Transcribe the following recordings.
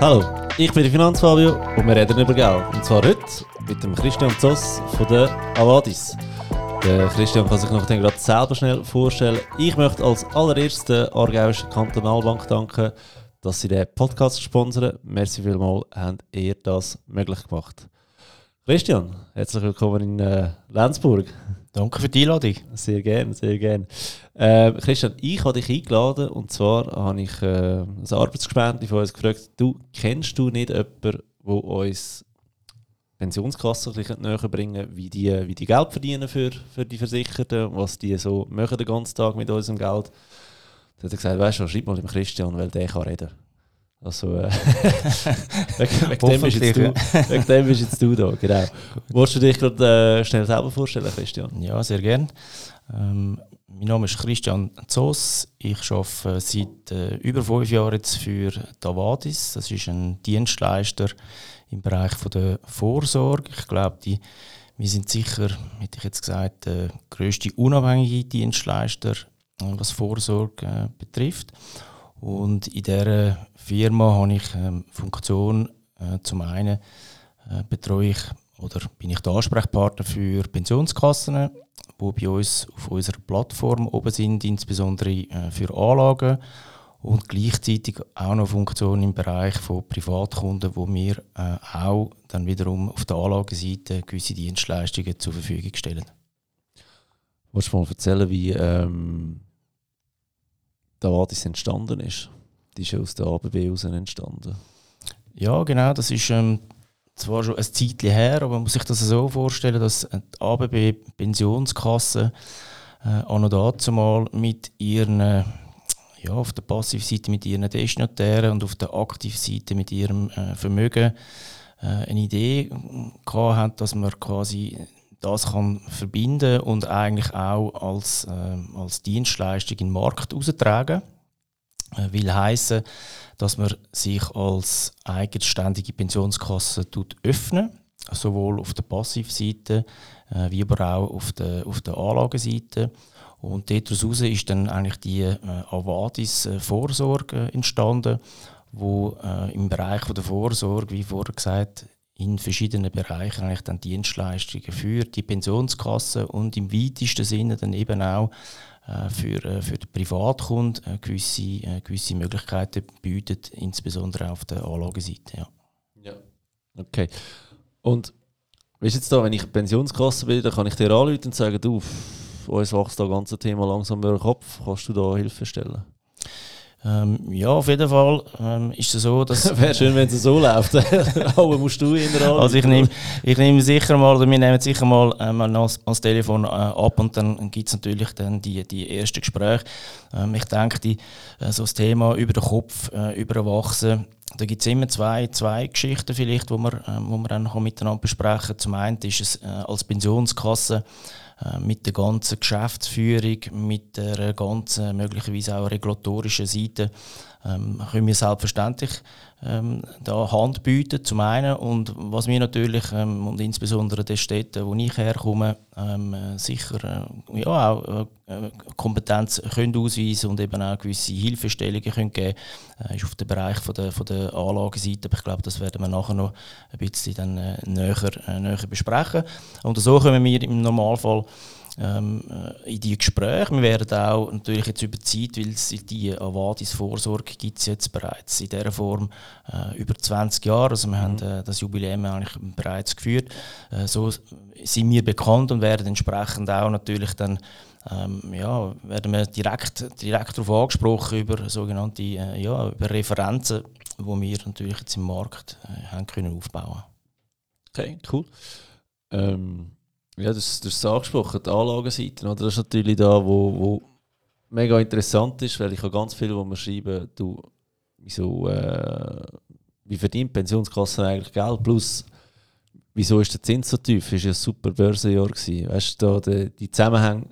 Hallo, ich bin der Finanzfabio und wir reden über Geld. Und zwar heute mit dem Christian Zoss von der Avadis. Der Christian kann sich noch gerade selber schnell vorstellen. Ich möchte als allererstes der Aargauischen Kantonalbank danken, dass sie den Podcast sponsern. Merci vielmals, habt ihr das möglich gemacht. Christian, herzlich willkommen in äh, Lenzburg. Danke für die Einladung. Sehr gerne, sehr gerne. Äh, Christian, ich habe dich eingeladen und zwar habe ich äh, ein Arbeitsgespräch von uns gefragt, du kennst du nicht jemanden, der uns Pensionskassen näher bringen wie die, wie die Geld verdienen für, für die Versicherten, was die so machen den ganzen Tag mit unserem Geld. Da hat er gesagt, weißt du, schreib mal dem Christian, weil der kann reden. Also, äh, wegen, dem bist jetzt du, wegen dem bist jetzt du da, genau. Wolltest du dich gerade äh, schnell selber vorstellen, Christian? Ja, sehr gerne. Ähm, mein Name ist Christian Zoss. Ich arbeite seit äh, über fünf Jahren jetzt für Davadis. Das ist ein Dienstleister im Bereich von der Vorsorge. Ich glaube, die, wir sind sicher, hätte ich jetzt gesagt, der grösste unabhängige Dienstleister, äh, was Vorsorge äh, betrifft. Und in dieser Firma habe ich ähm, Funktion, äh, zum einen äh, betreue ich oder bin ich der Ansprechpartner für Pensionskassen, die bei uns auf unserer Plattform oben sind, insbesondere äh, für Anlagen und gleichzeitig auch noch Funktionen im Bereich von Privatkunden, wo wir äh, auch dann wiederum auf der Anlageseite gewisse Dienstleistungen zur Verfügung stellen. Willst du mal erzählen, wie ähm, der Vadis entstanden ist. Die ist aus der ABB heraus entstanden. Ja, genau. Das ist ähm, zwar schon ein Zeitchen her, aber man muss sich das so vorstellen, dass die ABB Pensionskasse äh, auch noch dazu mal mit ihren ja, auf der Passivseite mit ihren Destinatären und auf der Aktivseite mit ihrem äh, Vermögen äh, eine Idee gehabt hat, dass man quasi das kann verbinden und eigentlich auch als, äh, als Dienstleistung in den Markt austragen. Äh, will heißen, dass man sich als eigenständige Pensionskasse tut öffnen, sowohl auf der Passivseite äh, wie aber auch auf der, auf der Anlageseite. Und daraus ist dann eigentlich die äh, Avadis äh, äh, entstanden, wo äh, im Bereich der Vorsorge, wie vorher gesagt, in verschiedenen Bereichen eigentlich dann Dienstleistungen für die Pensionskasse und im weitesten Sinne dann eben auch äh, für, äh, für den Privatkunden äh, gewisse, äh, gewisse Möglichkeiten bietet, insbesondere auf der Anlageseite. Ja. ja. Okay. Und wie ist jetzt da, wenn ich Pensionskasse bin, dann kann ich dir anrufen und sagen, du, uns wächst das ganze Thema langsam über den Kopf, kannst du da Hilfe stellen? Ähm, ja, auf jeden Fall ähm, ist es so, dass... Wäre schön, wenn es so läuft. Aber musst du in der Also ich nehme, ich nehme sicher mal, oder wir nehmen sicher mal ähm, als, als Telefon äh, ab und dann gibt es natürlich dann die, die ersten Gespräche. Ähm, ich denke, die, äh, so das Thema über den Kopf, äh, über Erwachsen, da gibt es immer zwei, zwei Geschichten vielleicht, wo wir, äh, wo wir dann miteinander besprechen. Zum einen ist es äh, als Pensionskasse mit der ganzen Geschäftsführung, mit der ganzen möglicherweise auch regulatorischen Seite ähm, können wir selbstverständlich ähm, da Hand bieten, zum einen. Und was wir natürlich, ähm, und insbesondere den Städten, wo ich herkomme, ähm, sicher äh, ja, auch äh, Kompetenz können ausweisen und eben auch gewisse Hilfestellungen können geben äh, ist auf dem Bereich von der, von der Anlageseite. Aber ich glaube, das werden wir nachher noch ein bisschen dann, äh, näher, äh, näher besprechen. Und so können wir im Normalfall ähm, äh, in die Gespräche. Wir werden auch natürlich jetzt über die Zeit, weil es die Avadis Vorsorge gibt es jetzt bereits in dieser Form äh, über 20 Jahre. Also wir mhm. haben äh, das Jubiläum eigentlich bereits geführt. Äh, so sind wir bekannt und werden entsprechend auch natürlich dann ähm, ja, werden wir direkt, direkt darauf angesprochen über sogenannte äh, ja, über Referenzen, die wir natürlich jetzt im Markt äh, haben können aufbauen. Okay, cool. Ähm ja, das, das ist angesprochen, die Anlagenseite. Oder? Das ist natürlich da, wo, wo mega interessant ist, weil ich habe ganz viele, wo wir schreiben, du, wieso, äh, wie verdient Pensionskassen eigentlich Geld? Plus, wieso ist der Zins so tief? Es war ja ein super Börsenjahr. Gewesen. Weißt du, die, die Zusammenhänge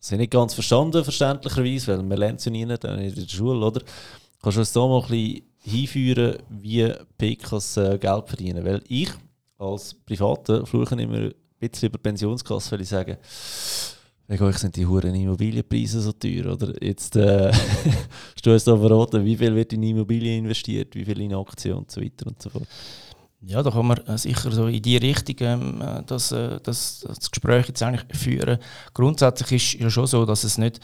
sind nicht ganz verstanden, verständlicherweise, weil man lernt ja nie in der Schule, oder? Kannst du uns da mal ein bisschen hinführen, wie PKs Geld verdienen? Weil ich als Privater fluche immer bisschen über Pensionskasse, weil ich sagen, Wegen euch sind die hohen Immobilienpreise so teuer, oder? Jetzt äh, hast du uns da verraten, wie viel wird in Immobilien investiert, wie viel in Aktien und so weiter und so fort. Ja, da kann man äh, sicher so in die Richtung ähm, äh, das, äh, das, das Gespräch jetzt eigentlich führen. Grundsätzlich ist ja schon so, dass es nicht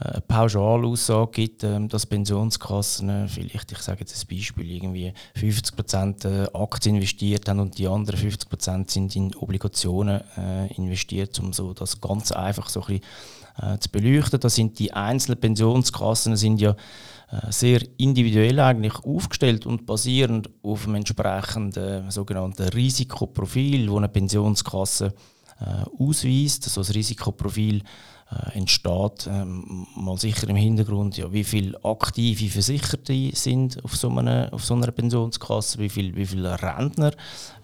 eine Pauschalaussage gibt, ähm, dass Pensionskassen vielleicht, ich sage jetzt ein Beispiel, irgendwie 50% Aktien investiert haben und die anderen 50% sind in Obligationen investiert, um so das ganz einfach so ein bisschen zu beleuchten. Da sind die einzelnen Pensionskassen sind ja äh, sehr individuell eigentlich aufgestellt und basierend auf einem entsprechenden sogenannten Risikoprofil, das eine Pensionskasse äh, ausweist. Also das Risikoprofil äh, entsteht ähm, mal sicher im Hintergrund, ja, wie viele aktive Versicherte sind auf so einer, auf so einer Pensionskasse, wie viele wie viel Rentner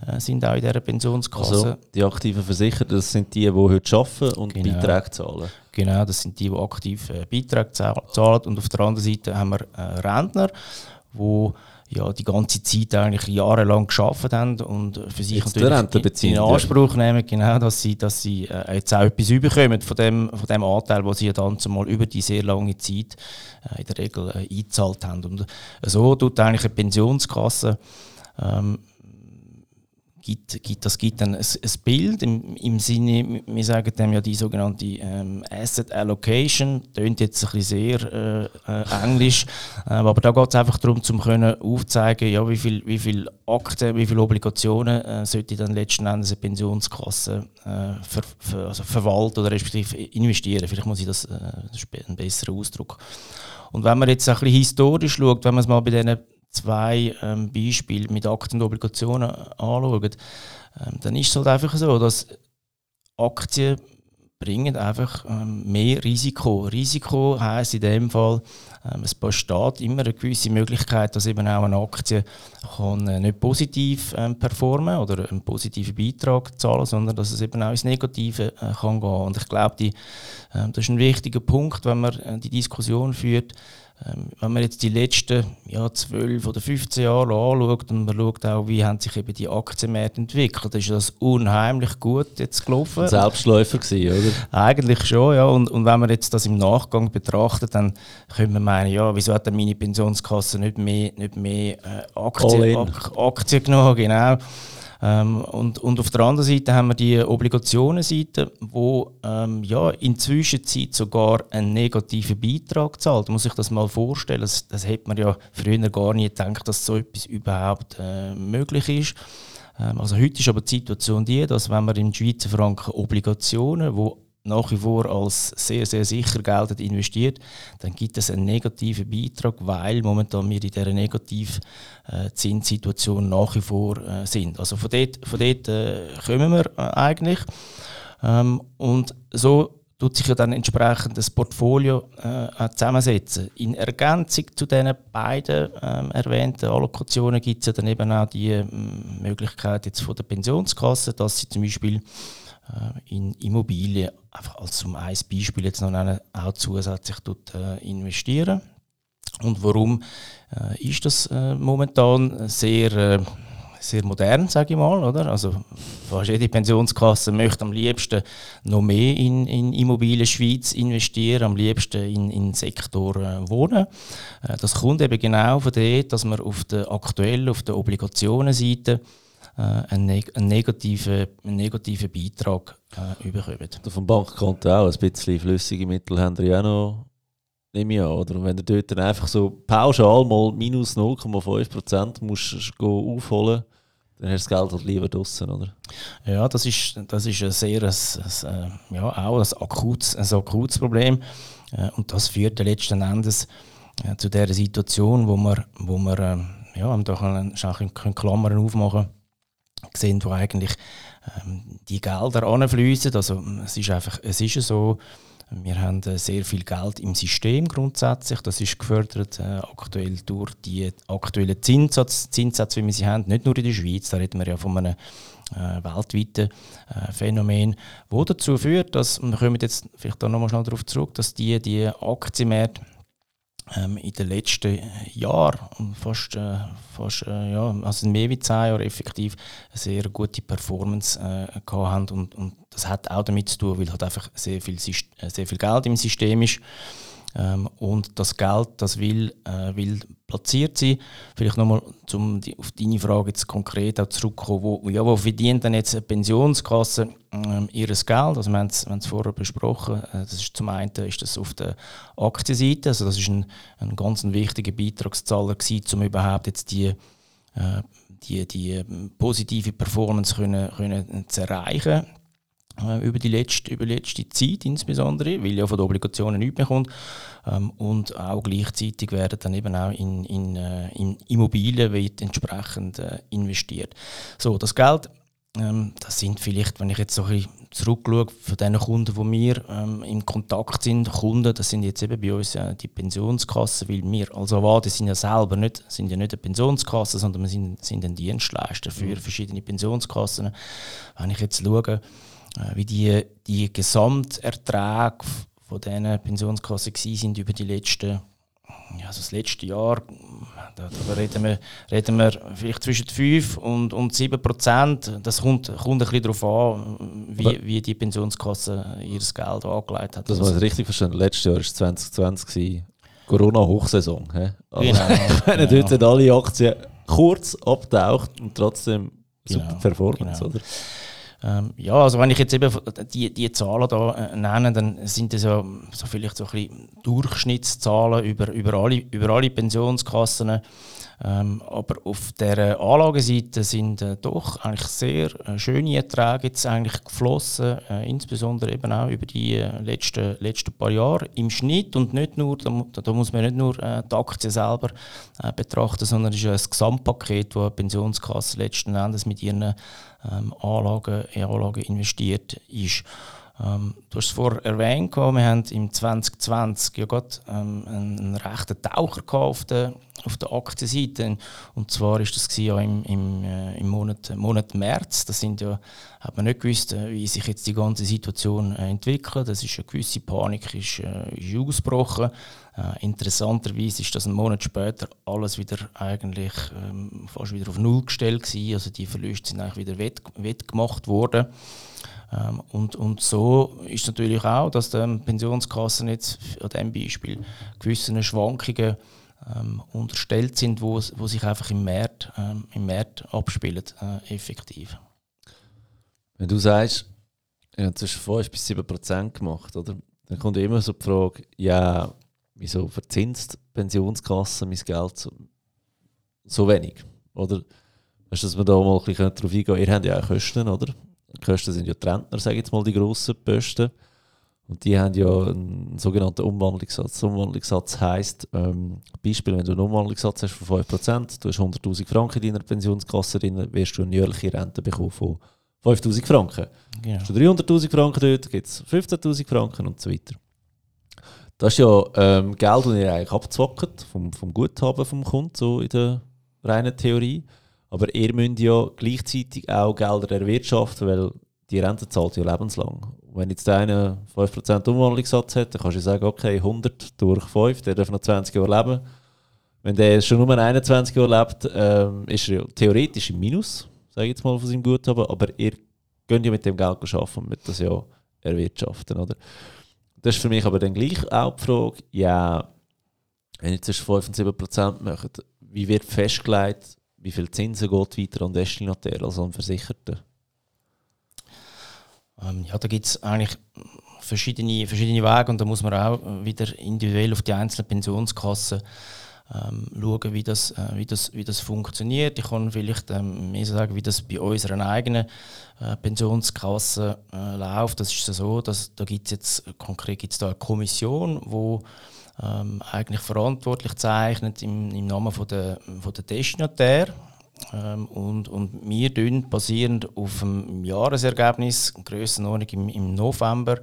äh, sind auch in dieser Pensionskasse. Also die aktiven Versicherten, das sind die, die heute arbeiten und genau. Beiträge zahlen? Genau, das sind die, die aktiv äh, Beiträge zahlen und auf der anderen Seite haben wir äh, Rentner, die ja, die ganze Zeit eigentlich jahrelang geschafft haben und für sich jetzt natürlich in, Anspruch nehmen, genau, dass sie, dass sie äh, jetzt auch etwas überkommen von dem, von dem Anteil, den sie dann zumal über die sehr lange Zeit äh, in der Regel äh, eingezahlt haben. Und so tut eigentlich eine Pensionskasse ähm, gibt, gibt, das gibt dann ein, ein Bild im, im, Sinne, wir sagen dem ja die sogenannte ähm, Asset Allocation, klingt jetzt ein bisschen sehr äh, äh, englisch, äh, aber da geht es einfach darum, zum können aufzeigen, ja, wie viel, wie viel Aktien, wie viele Obligationen äh, sollte dann letzten Endes eine Pensionskasse äh, ver, ver, also verwalten oder respektive investieren. Vielleicht muss ich das, äh, das ein besserer Ausdruck. Und wenn man jetzt ein bisschen historisch schaut, wenn man es mal bei diesen zwei ähm, Beispiele mit Aktien und Obligationen anschauen, ähm, dann ist es halt einfach so, dass Aktien bringen einfach ähm, mehr Risiko. Risiko heisst in dem Fall, ähm, es besteht immer eine gewisse Möglichkeit, dass eben auch eine Aktie kann, äh, nicht positiv ähm, performen oder einen positiven Beitrag zahlen, sondern dass es eben auch ins Negative äh, kann gehen. Und ich glaube, äh, das ist ein wichtiger Punkt, wenn man äh, die Diskussion führt, wenn man jetzt die letzten ja, 12 oder 15 Jahre anschaut und man schaut auch, wie haben sich eben die Aktienmärkte entwickelt, ist das unheimlich gut jetzt gelaufen. Ein Selbstläufer gewesen, oder? Eigentlich schon, ja. Und, und wenn man jetzt das im Nachgang betrachtet, dann könnte man meinen, ja, wieso hat denn meine Pensionskasse nicht mehr, nicht mehr äh, Aktien, Aktien genommen, genau. Ähm, und, und auf der anderen Seite haben wir die Obligationenseite, wo ähm, ja, in Zwischenzeit sogar einen negativen Beitrag zahlt. Muss sich das mal vorstellen. Das, das hätte man ja früher gar nicht gedacht, dass so etwas überhaupt äh, möglich ist. Ähm, also heute ist aber die Situation die, dass wenn man in Schweizer Franken Obligationen, wo nach wie vor als sehr, sehr sicher geltend investiert, dann gibt es einen negativen Beitrag, weil momentan wir in dieser negativen äh, nach wie vor äh, sind. Also von dort, von dort äh, kommen wir eigentlich. Ähm, und so tut sich ja dann entsprechend das Portfolio äh, zusammensetzen. In Ergänzung zu diesen beiden ähm, erwähnten Allokationen gibt es ja dann eben auch die ähm, Möglichkeit jetzt von der Pensionskasse, dass sie zum Beispiel in Immobilien, einfach als zum ein Beispiel jetzt noch nennen, auch zusätzlich dort, äh, investieren. Und warum äh, ist das äh, momentan sehr, äh, sehr modern, sage ich mal, oder? Also fast jede Pensionskasse möchte am liebsten noch mehr in, in Immobilien Schweiz investieren, am liebsten in, in den Sektor äh, Wohnen. das kommt eben genau von dort, dass man auf der aktuell auf der Obligationenseite äh, einen, neg einen, negativen, einen negativen Beitrag äh, bekommen. Vom Bankkonto auch ein bisschen flüssige Mittel haben wir ja auch noch nehme ich an, oder? Und wenn du dort dann einfach so pauschal mal minus 0,5% musst du aufholen, dann hast du das Geld halt lieber draußen, oder? Ja, das ist, das ist ein sehr, ein, ein, äh, ja, auch ein akutes, ein akutes Problem. Äh, und das führt letzten Endes zu der Situation, wo wir, wo wir ähm, ja, da können Klammern aufmachen sehen, wo eigentlich ähm, die Gelder anfließen. Also es ist einfach, es ist so, wir haben äh, sehr viel Geld im System grundsätzlich. Das ist gefördert äh, aktuell durch die aktuellen Zinssatz, Zinssätze, wie wir sie haben. Nicht nur in der Schweiz, da reden wir ja von einem äh, weltweiten äh, Phänomen, wo dazu führt, dass, wir kommen jetzt vielleicht da nochmal schnell darauf zurück, dass die, die Aktienmärkte ähm, in den letzten Jahren, fast, äh, fast äh, ja, also mehr als zehn Jahre effektiv, eine sehr gute Performance äh, gehabt haben. Und, und das hat auch damit zu tun, weil halt einfach sehr viel, äh, sehr viel Geld im System ist. Ähm, und das Geld, das will, äh, will platziert sein. Vielleicht nochmal um auf deine Frage jetzt konkret auch zurückzukommen. Wo, ja, wo verdient denn jetzt eine Pensionskasse ähm, ihr Geld? Also wir haben es vorher besprochen. Äh, das ist zum einen ist das auf der Aktienseite. Also das ist ein, ein ganz wichtiger Beitragszahler gewesen, um überhaupt jetzt die äh, die, die positive Performance können, können zu erreichen äh, über die letzte, über die letzte Zeit insbesondere, weil ja von den Obligationen nichts mehr kommt. Ähm, und auch gleichzeitig werden dann eben auch in, in, äh, in Immobilien wird entsprechend äh, investiert. So, das Geld, ähm, das sind vielleicht, wenn ich jetzt so ein bisschen zurückschaue, von den Kunden, die wir ähm, in Kontakt sind, Kunden, das sind jetzt eben bei uns äh, die Pensionskassen, weil wir als Avade sind ja selber nicht, sind ja nicht eine Pensionskasse, sondern wir sind, sind ein Dienstleister für mhm. verschiedene Pensionskassen. Wenn ich jetzt schaue, wie die, die Gesamterträge von diesen Pensionskassen sind über die letzten ja, also das letzte Jahr, da, reden, wir, reden wir vielleicht zwischen 5 und, und 7 Prozent. Das kommt, kommt ein bisschen darauf an, wie, wie die Pensionskasse ihr Geld angelegt hat. Das war richtig verstanden. Letztes Jahr war es 2020 Corona-Hochsaison. Also, genau, wenn genau. dort alle Aktien kurz abtaucht und trotzdem super genau, Performance, genau. oder? Ähm, ja, also wenn ich jetzt eben die, die Zahlen da äh, nenne, dann sind das ja so vielleicht so ein bisschen Durchschnittszahlen über, über, alle, über alle Pensionskassen. Ähm, aber auf der Anlageseite sind äh, doch eigentlich sehr äh, schöne Erträge jetzt eigentlich geflossen, äh, insbesondere eben auch über die äh, letzten, letzten paar Jahre im Schnitt und nicht nur, da, da muss man nicht nur äh, die Aktien selber äh, betrachten, sondern es ist ja ein Gesamtpaket, wo eine Pensionskasse letzten Endes mit ihren ähm, Anlagen, in Anlagen investiert ist. Ähm, du hast es vorher erwähnt, wir haben im 2020 ja gerade ähm, einen, rechten Taucher auf der, auf der Aktienseite. Und zwar ist das ja im, im, äh, im Monat, Monat März. Sind ja, hat man nicht gewusst, äh, wie sich jetzt die ganze Situation äh, entwickelt. Das ist eine gewisse Panik ist, äh, ist ausgebrochen. Äh, interessanterweise ist das einen Monat später alles wieder eigentlich ähm, fast wieder auf Null gestellt gewesen. Also die Verluste sind eigentlich wieder wett, worden. Ähm, und, und so ist natürlich auch, dass die Pensionskassen jetzt an diesem Beispiel gewissen Schwankungen ähm, unterstellt sind, wo, wo sich einfach im Markt, ähm, im Markt abspielen, äh, effektiv. Wenn du sagst, ja, zwischen 5 bis 7 Prozent gemacht, oder? dann kommt immer so die Frage, ja, wieso verzinst Pensionskassen mein Geld so, so wenig? Oder weißt du, dass wir da mal ein bisschen darauf eingehen Ihr habt ja auch Kosten, oder? Die Kosten sind ja die Rentner, sage ich jetzt mal, die grossen Posten. Und die haben ja einen sogenannten Umwandlungssatz. Umwandlungssatz heisst, ähm, Beispiel, wenn du einen Umwandlungssatz hast von 5%, du hast 100'000 Franken in deiner Pensionskasse drin, wirst du eine jährliche Rente bekommen von 5'000 Franken. Genau. Hast du 300'000 Franken dort, gibt es 15'000 Franken und so weiter. Das ist ja ähm, Geld, das ihr eigentlich abzwackt vom, vom Guthaben vom Kunden, so in der reinen Theorie. Aber ihr müsst ja gleichzeitig auch Gelder erwirtschaften, weil die Rente zahlt ja lebenslang. wenn jetzt einer 5% Umwandlungssatz hat, dann kannst du sagen, okay, 100 durch 5, der darf noch 20 Jahre leben. Wenn der schon nur 21 Jahre lebt, ähm, ist er ja theoretisch im Minus, sage ich jetzt mal von seinem Guthaben, aber ihr könnt ja mit dem Geld arbeiten und mit das ja erwirtschaften, oder? Das ist für mich aber dann gleich auch die Frage, ja, wenn jetzt 5 und 7% macht, wie wird festgelegt, wie viel Zinsen geht weiter an Destinatär als an Versicherten? Ähm, ja, da gibt es eigentlich verschiedene, verschiedene Wege und da muss man auch wieder individuell auf die einzelnen Pensionskassen ähm, schauen, wie das, äh, wie, das, wie das funktioniert. Ich kann vielleicht ähm, mehr sagen, wie das bei unseren eigenen äh, Pensionskasse äh, läuft. Das ist so, dass da gibt jetzt konkret gibt's da eine Kommission, wo ähm, eigentlich verantwortlich zeichnet im, im Namen von der, von der Destinatär. Ähm, und, und wir tun basierend auf dem Jahresergebnis, Grössenordnung im, im November,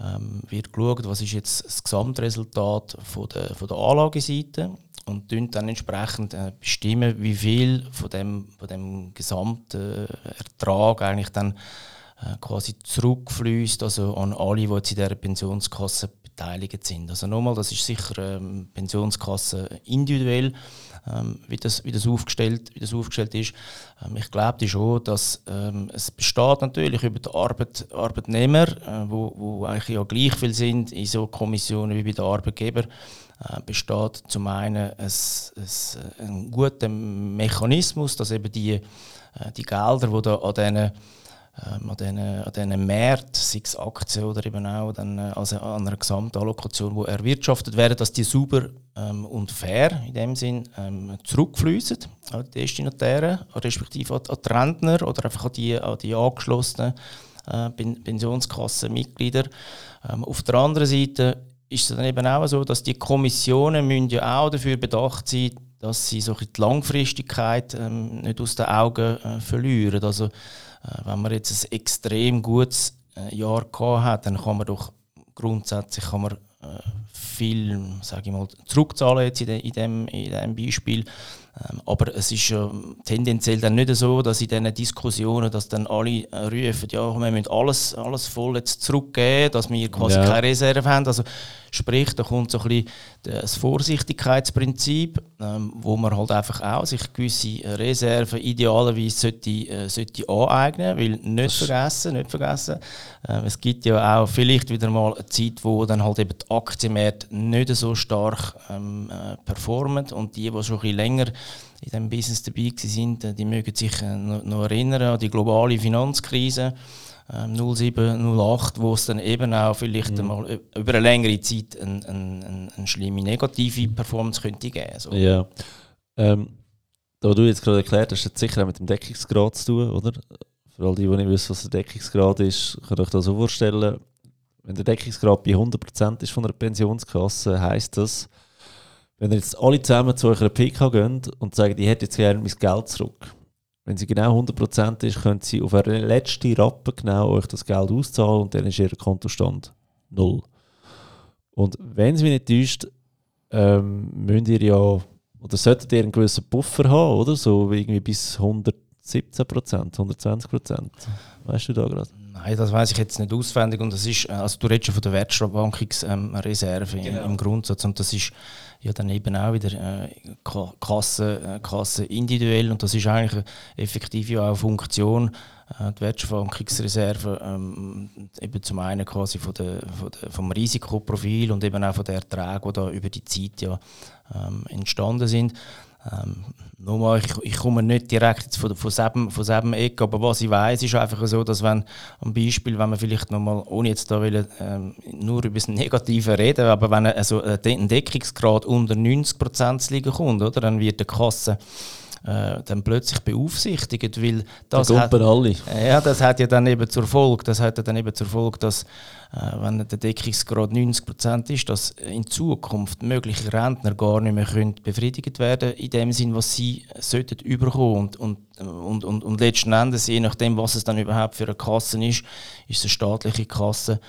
ähm, wird geschaut, was ist jetzt das Gesamtresultat von der, von der Anlageseite und dann entsprechend äh, bestimmen, wie viel von dem, von dem gesamten Ertrag eigentlich dann äh, quasi zurückfließt, also an alle, die jetzt in dieser Pensionskasse beteiligt sind. Also nochmal, das ist sicher ähm, Pensionskasse individuell, ähm, wie, das, wie, das aufgestellt, wie das aufgestellt ist. Ähm, ich glaube schon, dass ähm, es besteht natürlich über die Arbeit, Arbeitnehmer, äh, wo, wo eigentlich ja gleich viel sind in so Kommissionen wie bei den Arbeitgebern, äh, besteht zum einen ein, ein, ein guter Mechanismus, dass eben die, äh, die Gelder, die da an diesen ähm, an diesen, an diesen Märkten, sei es Aktien oder eben auch dann, äh, also an einer Gesamtallokation, die erwirtschaftet werden, dass die sauber ähm, und fair in dem Sinn ähm, zurückfließen an die Destinatären, respektive an, die Rentner oder einfach an die, an die angeschlossenen äh, Pensionskassenmitglieder. Ähm, auf der anderen Seite ist es dann eben auch so, dass die Kommissionen müssen ja auch dafür bedacht sein, dass sie so die Langfristigkeit ähm, nicht aus den Augen äh, verlieren. Also äh, wenn man jetzt ein extrem gutes äh, Jahr gehabt hat, dann kann man doch grundsätzlich kann man, äh, viel ich mal, zurückzahlen jetzt in, de, in, dem, in dem Beispiel. Ähm, aber es ist ja tendenziell dann nicht so, dass in diesen Diskussionen, dass dann alle rufen, ja, wir müssen alles, alles voll jetzt zurückgeben, dass wir quasi ja. keine Reserve haben. Also Sprich, da kommt so ein bisschen das Vorsichtigkeitsprinzip, ähm, wo man halt einfach auch sich gewisse Reserven idealerweise sollte, äh, sollte aneignen, weil nicht vergessen, nicht vergessen, äh, es gibt ja auch vielleicht wieder mal eine Zeit, wo dann halt eben die Aktienmärkte nicht so stark ähm, äh, performen und die, die schon ein bisschen länger in diesem Business dabei sind, äh, die mögen sich äh, noch erinnern an die globale Finanzkrise. 07, ähm, 08, wo es dann eben auch vielleicht mhm. mal über eine längere Zeit eine, eine, eine schlimme negative Performance könnte geben. So. Ja. Ähm, da du jetzt gerade erklärt hast, hat es sicher auch mit dem Deckungsgrad zu tun, oder? Für all die, die nicht wissen, was der Deckungsgrad ist, könnt ihr euch das so vorstellen. Wenn der Deckungsgrad bei 100% ist von einer Pensionskasse, heisst das, wenn ihr jetzt alle zusammen zu eurer PK gehen und sagen, ich hätte jetzt gerne mein Geld zurück, wenn sie genau 100% ist, können sie auf eine letzte Rappe genau euch das Geld auszahlen und dann ist ihr Kontostand null. Und wenn es mich nicht täuscht, ähm, müsst ihr ja, oder solltet ihr einen gewissen Puffer haben, oder? So irgendwie bis 117%, 120%. Weißt du da gerade? Nein, das weiß ich jetzt nicht auswendig. Und das ist, äh, also du redest schon von der Wertschwankungsreserve genau. im, im Grundsatz. Und das ist ja dann eben auch wieder äh, Kasse, äh, Kasse individuell und das ist eigentlich effektiv ja auch eine Funktion, äh, die Wertschwankungsreserve ähm, eben zum einen quasi von der, von der, vom Risikoprofil und eben auch von den Erträgen, die da über die Zeit ja ähm, entstanden sind. Ähm, nochmal, ich, ich komme nicht direkt jetzt von, von, selben, von selben Ecke, aber was ich weiß, ist einfach so, dass wenn am Beispiel, wenn man vielleicht nochmal, ohne jetzt da will, ähm, nur über das Negative reden, aber wenn also ein Deckungsgrad unter 90% zu liegen kommt, oder, dann wird die Kasse äh, dann plötzlich beaufsichtigt, weil das hat, alle. ja, das hat ja dann eben zur Folge, das hat ja dann eben zur Folge, dass wenn der Deckungsgrad 90% ist, dass in Zukunft mögliche Rentner gar nicht mehr können befriedigt werden in dem Sinn, was sie sollten überkommen und, und, und, und, und letzten Endes, je nachdem, was es dann überhaupt für eine Kasse ist, ist es eine staatliche Kasse,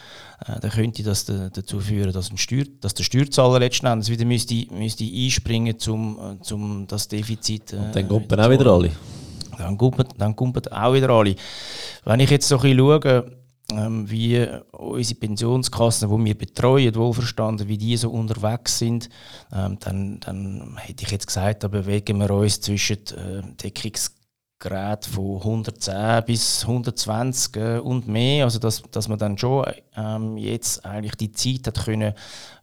äh, dann könnte das dazu führen, dass, ein Steuer, dass der Steuerzahler letzten Endes wieder müsste, müsste einspringen, um zum das Defizit. Äh, und dann kommt auch wieder alle. Dann kommen, dann auch wieder alle. Wenn ich jetzt so ein bisschen schaue, ähm, wie unsere Pensionskassen, die wir betreuen, wohlverstanden, wie die so unterwegs sind, ähm, dann, dann hätte ich jetzt gesagt, da bewegen wir uns zwischen äh, Deckungsgeräten von 110 bis 120 äh, und mehr, also dass, dass man dann schon ähm, jetzt eigentlich die Zeit hat können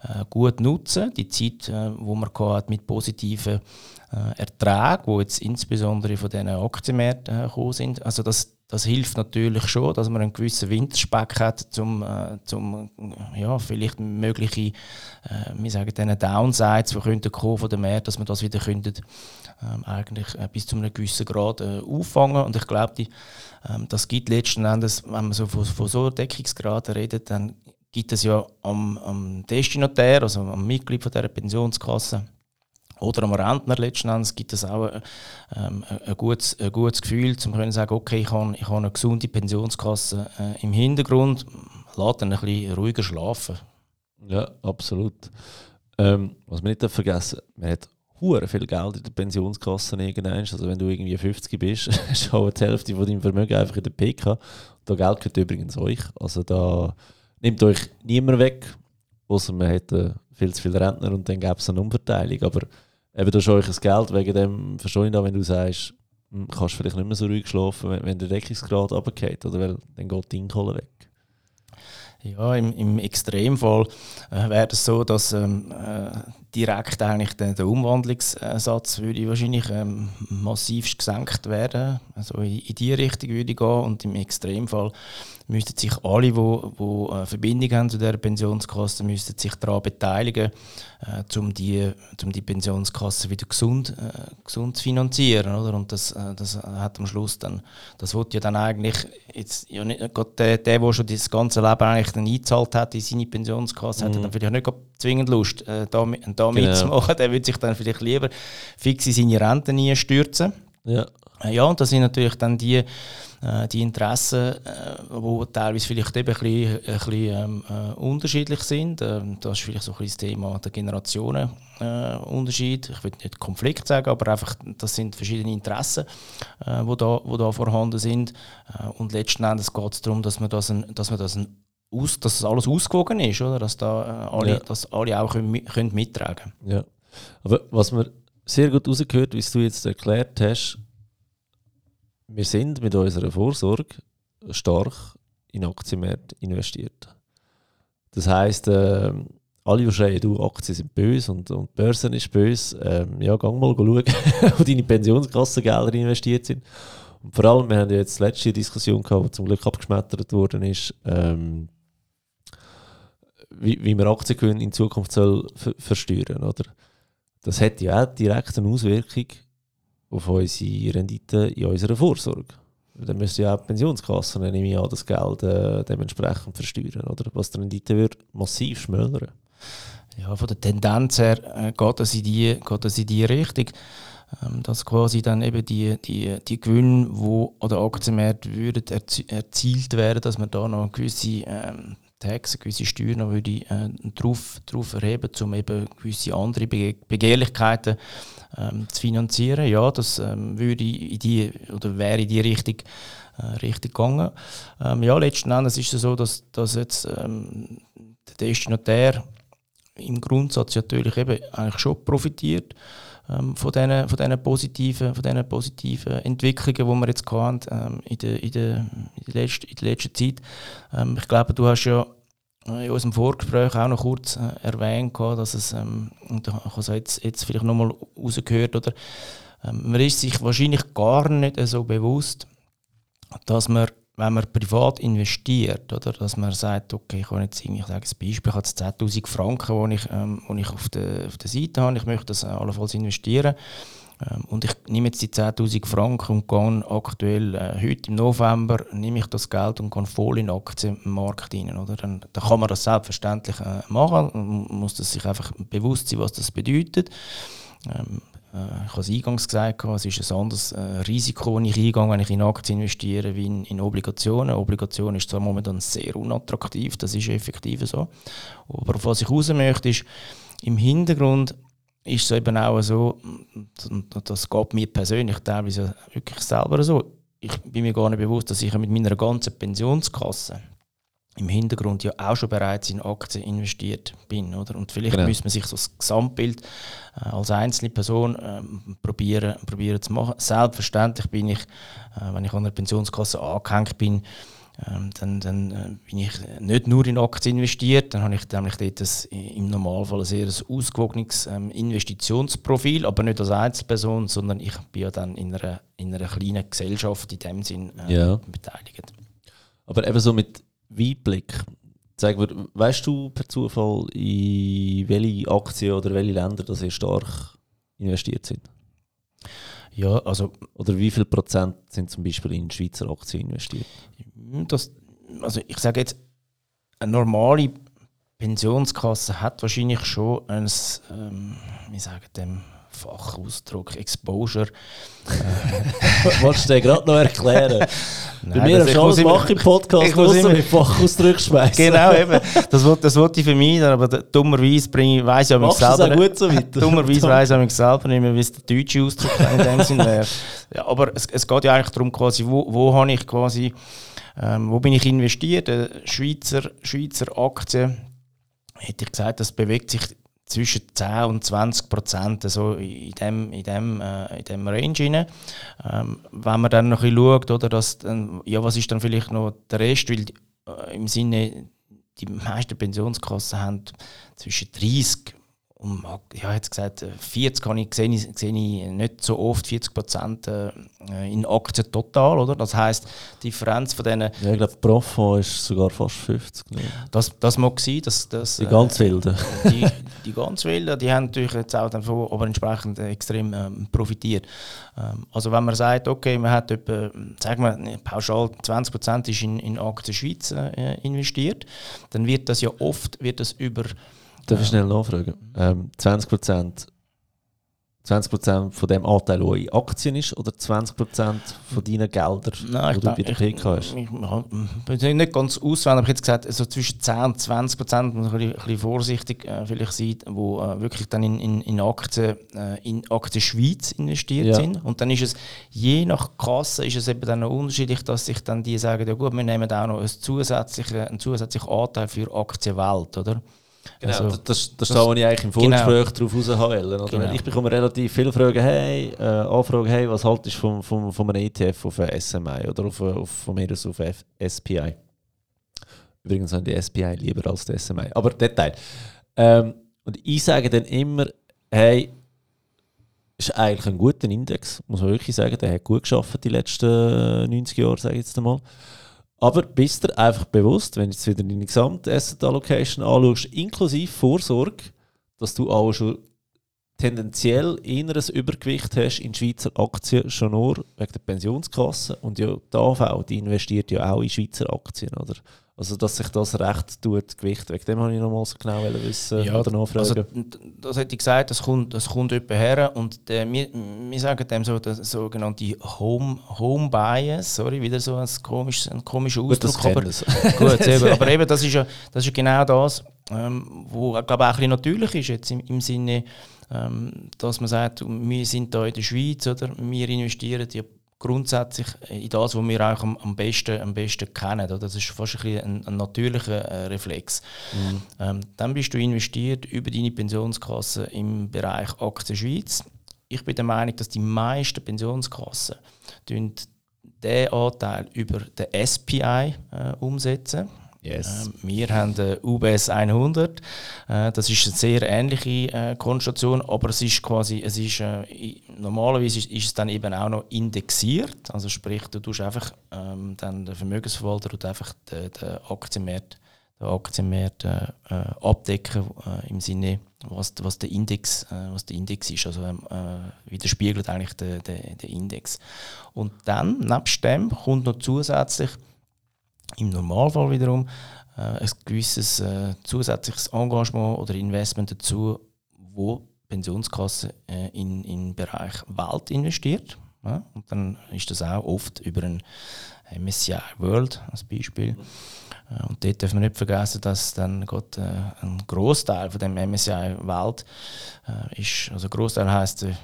äh, gut nutzen, die Zeit, äh, wo man hat mit positiven äh, Erträgen, die jetzt insbesondere von diesen Aktienmärkten äh, gekommen sind, also das das hilft natürlich schon, dass man einen gewissen Winterspeck hat, um äh, zum, ja, vielleicht mögliche, äh, wir sagen Downsides, die könnten kommen von der Märkte, dass man das wieder könnten, ähm, eigentlich äh, bis zu einem gewissen Grad äh, auffangen. Und ich glaube, ähm, das gibt letzten Endes, wenn man so von, von so Deckungsgraden redet, dann gibt es ja am, am Destinatär, also am Mitglied von dieser Pensionskasse, oder am Rentner letzten Endes gibt es auch ein, ähm, ein, gutes, ein gutes Gefühl, um zu sagen, okay, ich habe, ich habe eine gesunde Pensionskasse äh, im Hintergrund, lässt dann ein bisschen ruhiger schlafen. Ja, absolut. Ähm, was man nicht vergessen man hat hure viel Geld in der Pensionskasse irgendwann. Also wenn du irgendwie 50 bist, du auch die Hälfte von deinem Vermögen einfach in der PK. Da Geld gehört übrigens euch. Also da nimmt euch niemand weg. außer man hätte viel zu viele Rentner und dann gäbe es eine Umverteilung. Aber eben, du hast euch das Geld, wegen dem verstehe ich da, wenn du sagst, hm, kannst vielleicht nicht mehr so ruhig schlafen, wenn, wenn der Deckungsgrad runtergeht, oder weil dann geht die Inkohle weg. Ja, im, im Extremfall äh, wäre es so, dass ähm, äh, direkt eigentlich der, der Umwandlungssatz würde wahrscheinlich ähm, massiv gesenkt werden. Also in, in die Richtung würde ich gehen und im Extremfall müssten sich alle, die wo, äh, Verbindung haben zu dieser Pensionskasse, müssten sich daran beteiligen, äh, um, die, um die Pensionskasse wieder gesund, äh, gesund zu finanzieren. Oder? Und das, äh, das hat am Schluss dann, das wird ja dann eigentlich, jetzt, ja nicht gerade der, der, der schon das ganze Leben eigentlich dann eingezahlt hat in seine Pensionskasse, mhm. hat dann vielleicht nicht zwingend Lust, äh, da, da genau. mitzumachen. Der würde sich dann vielleicht lieber fix in seine Rente stürzen. Ja. Äh, ja, und das sind natürlich dann die, äh, die Interessen, äh, die teilweise vielleicht eben ein bisschen, ein bisschen ähm, äh, unterschiedlich sind. Ähm, das ist vielleicht so ein bisschen das Thema der Generationenunterschied. ich will nicht Konflikt sagen, aber einfach, das sind verschiedene Interessen, äh, die da, wo da vorhanden sind. Äh, und letzten Endes geht es darum, dass man das, ein, dass man das ein aus, dass das alles ausgewogen ist, oder? Dass, da, alle, ja. dass alle auch können, können mittragen können. Ja. Aber was man sehr gut rausgehört, wie du jetzt erklärt hast, wir sind mit unserer Vorsorge stark in Aktienmärkte investiert. Das heisst, äh, alle, die schreien, du, Aktien sind böse und, und Börsen ist böse, ähm, ja, gang mal schauen, wo deine Pensionskassengelder investiert sind. Und vor allem, wir haben ja jetzt die letzte Diskussion gehabt, die zum Glück abgeschmettert worden ist, ähm, wie, wie man Aktiengewinne in Zukunft soll versteuern oder? Das hat ja auch direkt eine Auswirkung auf unsere Rendite in unserer Vorsorge. Dann müssen ja auch die Pensionskassen, nehme ich an, das Geld äh, dementsprechend versteuern, oder? Was die Rendite wird massiv schmälern. Ja, von der Tendenz her äh, geht, das in die, geht das in die Richtung, ähm, dass quasi dann eben die, die, die Gewinne, die an den Aktienmärkten erzielt werden, dass man da noch gewisse ähm, Taxen, gewisse Steuern würde, äh, drauf, drauf erheben, um eben gewisse andere Begehrlichkeiten ähm, zu finanzieren. Ja, das ähm, würde in die, oder wäre in die Richtung, äh, Richtung gegangen. Ähm, ja, letzten Endes ist es so, dass, dass jetzt ähm, der Destinatär im Grundsatz natürlich eben eigentlich schon profitiert ähm, von diesen von diesen positiven, von diesen positiven Entwicklungen, die wir jetzt hatten ähm, in, der, in, der, in, der letzten, in der letzten Zeit. Ähm, ich glaube, du hast ja in unserem Vorgespräch auch noch kurz äh, erwähnt, dass es, ähm, und ich habe es jetzt, jetzt vielleicht nochmal rausgehört, oder, ähm, man ist sich wahrscheinlich gar nicht so bewusst, dass man, wenn man privat investiert, oder, dass man sagt, okay, ich habe jetzt irgendwie, ich sage ein Beispiel, ich habe jetzt 10'000 Franken, die ich, ähm, ich auf, der, auf der Seite habe, ich möchte das allenfalls investieren, und ich nehme jetzt die 10.000 Franken und gehe aktuell, äh, heute im November, nehme ich das Geld und gehe voll in den Aktienmarkt rein. Oder? Dann, dann kann man das selbstverständlich äh, machen, man muss das sich einfach bewusst sein, was das bedeutet. Ähm, äh, ich habe es eingangs gesagt, es ist ein anderes äh, Risiko, das ich eingehe, wenn ich in Aktien investiere, wie in, in Obligationen. Obligationen ist zwar momentan sehr unattraktiv, das ist effektiv so. Aber was ich raus möchte, ist, im Hintergrund ist es eben auch so, und das geht mir persönlich teilweise wirklich selber so, ich bin mir gar nicht bewusst, dass ich mit meiner ganzen Pensionskasse im Hintergrund ja auch schon bereits in Aktien investiert bin. Oder? Und vielleicht genau. müsste man sich so das Gesamtbild äh, als einzelne Person äh, probieren, probieren zu machen. Selbstverständlich bin ich, äh, wenn ich an einer Pensionskasse angehängt bin, ähm, dann, dann äh, bin ich nicht nur in Aktien investiert, dann habe ich nämlich dort das, im Normalfall ein sehr ausgewogenes ähm, Investitionsprofil, aber nicht als Einzelperson, sondern ich bin ja dann in einer, in einer kleinen Gesellschaft in dem Sinn äh, ja. beteiligt. Aber eben so mit Weitblick, Sag mir, weißt du per Zufall, in welche Aktien oder welche Länder das ihr stark investiert sind? Ja, also. Oder wie viel Prozent sind zum Beispiel in Schweizer Aktien investiert? Das, also ich sage jetzt, eine normale Pensionskasse hat wahrscheinlich schon ein, ähm, wie sagen dem Fachausdruck, Exposure. Äh, Wolltest du dir gerade noch erklären? Nein, Bei mir hast du alles machen im Podcast, ich muss immer mit Fachausdruck schmeißen. Genau, eben. Das, das wollte ich vermeiden, aber dummerweise bringe ich, weiss ja mich selber gut so weiter. Dummerweise weiss ich mich selber nicht mehr, wie es der deutsche Ausdruck in dem Sinn wäre. Ja, aber es, es geht ja eigentlich darum, quasi, wo, wo habe ich quasi, ähm, wo bin ich investiert? Äh, Schweizer, Schweizer Aktien hätte ich gesagt, das bewegt sich zwischen 10 und 20 Prozent so in dem, in dem, äh, in dem Range. Ähm, wenn man dann noch ein bisschen schaut, oder, dass dann, ja, was ist dann vielleicht noch der Rest, weil äh, im Sinne, die meisten Pensionskassen haben zwischen 30 um, ja, jetzt gesagt, 40 habe ich, sehe, ich, sehe ich nicht so oft, 40 Prozent äh, in Aktien total, oder? Das heisst, die Differenz von denen... Ja, ich glaube, Profond ist sogar fast 50. Ne? Das, das mag sein, dass... dass die ganz äh, Wilden. Die, die ganz Wilden, die haben natürlich jetzt auch davon, aber entsprechend extrem ähm, profitiert. Ähm, also wenn man sagt, okay, man hat etwa, sagen wir, pauschal 20 Prozent ist in, in Aktien Schweiz äh, investiert, dann wird das ja oft wird das über Darf ich schnell nachfragen? Ähm, 20%, 20 von dem Anteil, der in Aktien ist, oder 20% von deinen Geldern, Nein, die du bei der PK hast? Ich, ich, bin nicht ganz auswendig, aber ich hätte gesagt, so zwischen 10 und 20 Prozent, muss ein bisschen, ein bisschen vorsichtig äh, vielleicht sein, wo äh, wirklich dann in, in, in, Aktien, äh, in Aktien Schweiz investiert ja. sind. Und dann ist es, je nach Kasse, ist es eben dann noch unterschiedlich, dass sich dann die sagen, ja gut, wir nehmen auch noch einen zusätzlichen, einen zusätzlichen Anteil für Aktienwelt, oder? Genau, also, das, das, das ich eigentlich im genau. Vorgespräch genau. darauf raushauen genau. Ich bekomme relativ viele Fragen, hey, äh, Anfragen, hey, was haltest du von, von einem ETF auf ein SMI oder auf, auf, von mir aus auf F SPI? Übrigens haben die SPI lieber als die SMI, aber Detail. Ähm, und ich sage dann immer, hey, ist eigentlich ein guter Index, muss man wirklich sagen, der hat gut geschafft die letzten 90 Jahre, sage ich jetzt einmal. Aber bist du einfach bewusst, wenn du jetzt wieder deine gesamte Asset Allocation anschaust, inklusive Vorsorge, dass du auch schon tendenziell inneres Übergewicht hast in Schweizer Aktien, schon nur wegen der Pensionskasse. Und ja, die AV, die investiert ja auch in Schweizer Aktien, oder? Also, dass sich das recht tut, Gewicht. Wegen dem wollte ich noch mal so genau wissen ja, oder nachfragen. Also, das hätte ich gesagt, das kommt, das kommt jemand her und der, wir, wir sagen dem so der sogenannte Home, Home Bias, sorry, wieder so ein komischer, ein komischer Ausdruck. Gut, das aber, gut, eben, aber eben, das ist ja, das ist ja genau das, ähm, wo ich glaube auch ein bisschen natürlich ist, jetzt im, im Sinne, ähm, dass man sagt, wir sind da in der Schweiz, oder? wir investieren ja grundsätzlich in das, was wir auch am, am, besten, am besten kennen. Oder? Das ist fast ein, ein, ein natürlicher äh, Reflex. Mhm. Ähm, dann bist du investiert über deine Pensionskasse im Bereich Aktien Schweiz. Ich bin der Meinung, dass die meisten Pensionskassen den Anteil über den SPI äh, umsetzen. Yes. Ähm, wir haben den UBS 100. Äh, das ist eine sehr ähnliche äh, Konstellation, aber es ist quasi, es ist, äh, normalerweise ist, es dann eben auch noch indexiert. Also sprich, du tust einfach ähm, dann der Vermögensverwalter und einfach den, den Aktienmarkt, den Aktienmarkt äh, äh, abdecken äh, im Sinne, was, was, der Index, was der Index ist. Also ähm, widerspiegelt eigentlich den, den, den Index. Und dann, nebst dem, kommt noch zusätzlich im Normalfall wiederum äh, ein gewisses äh, zusätzliches Engagement oder Investment dazu, wo die Pensionskasse äh, in den Bereich Welt investiert. Ja? Und dann ist das auch oft über ein MSCI World als Beispiel. Äh, und dort dürfen wir nicht vergessen, dass dann Gott, äh, ein Großteil von dem MSCI Welt äh, ist. Also Großteil heißt äh,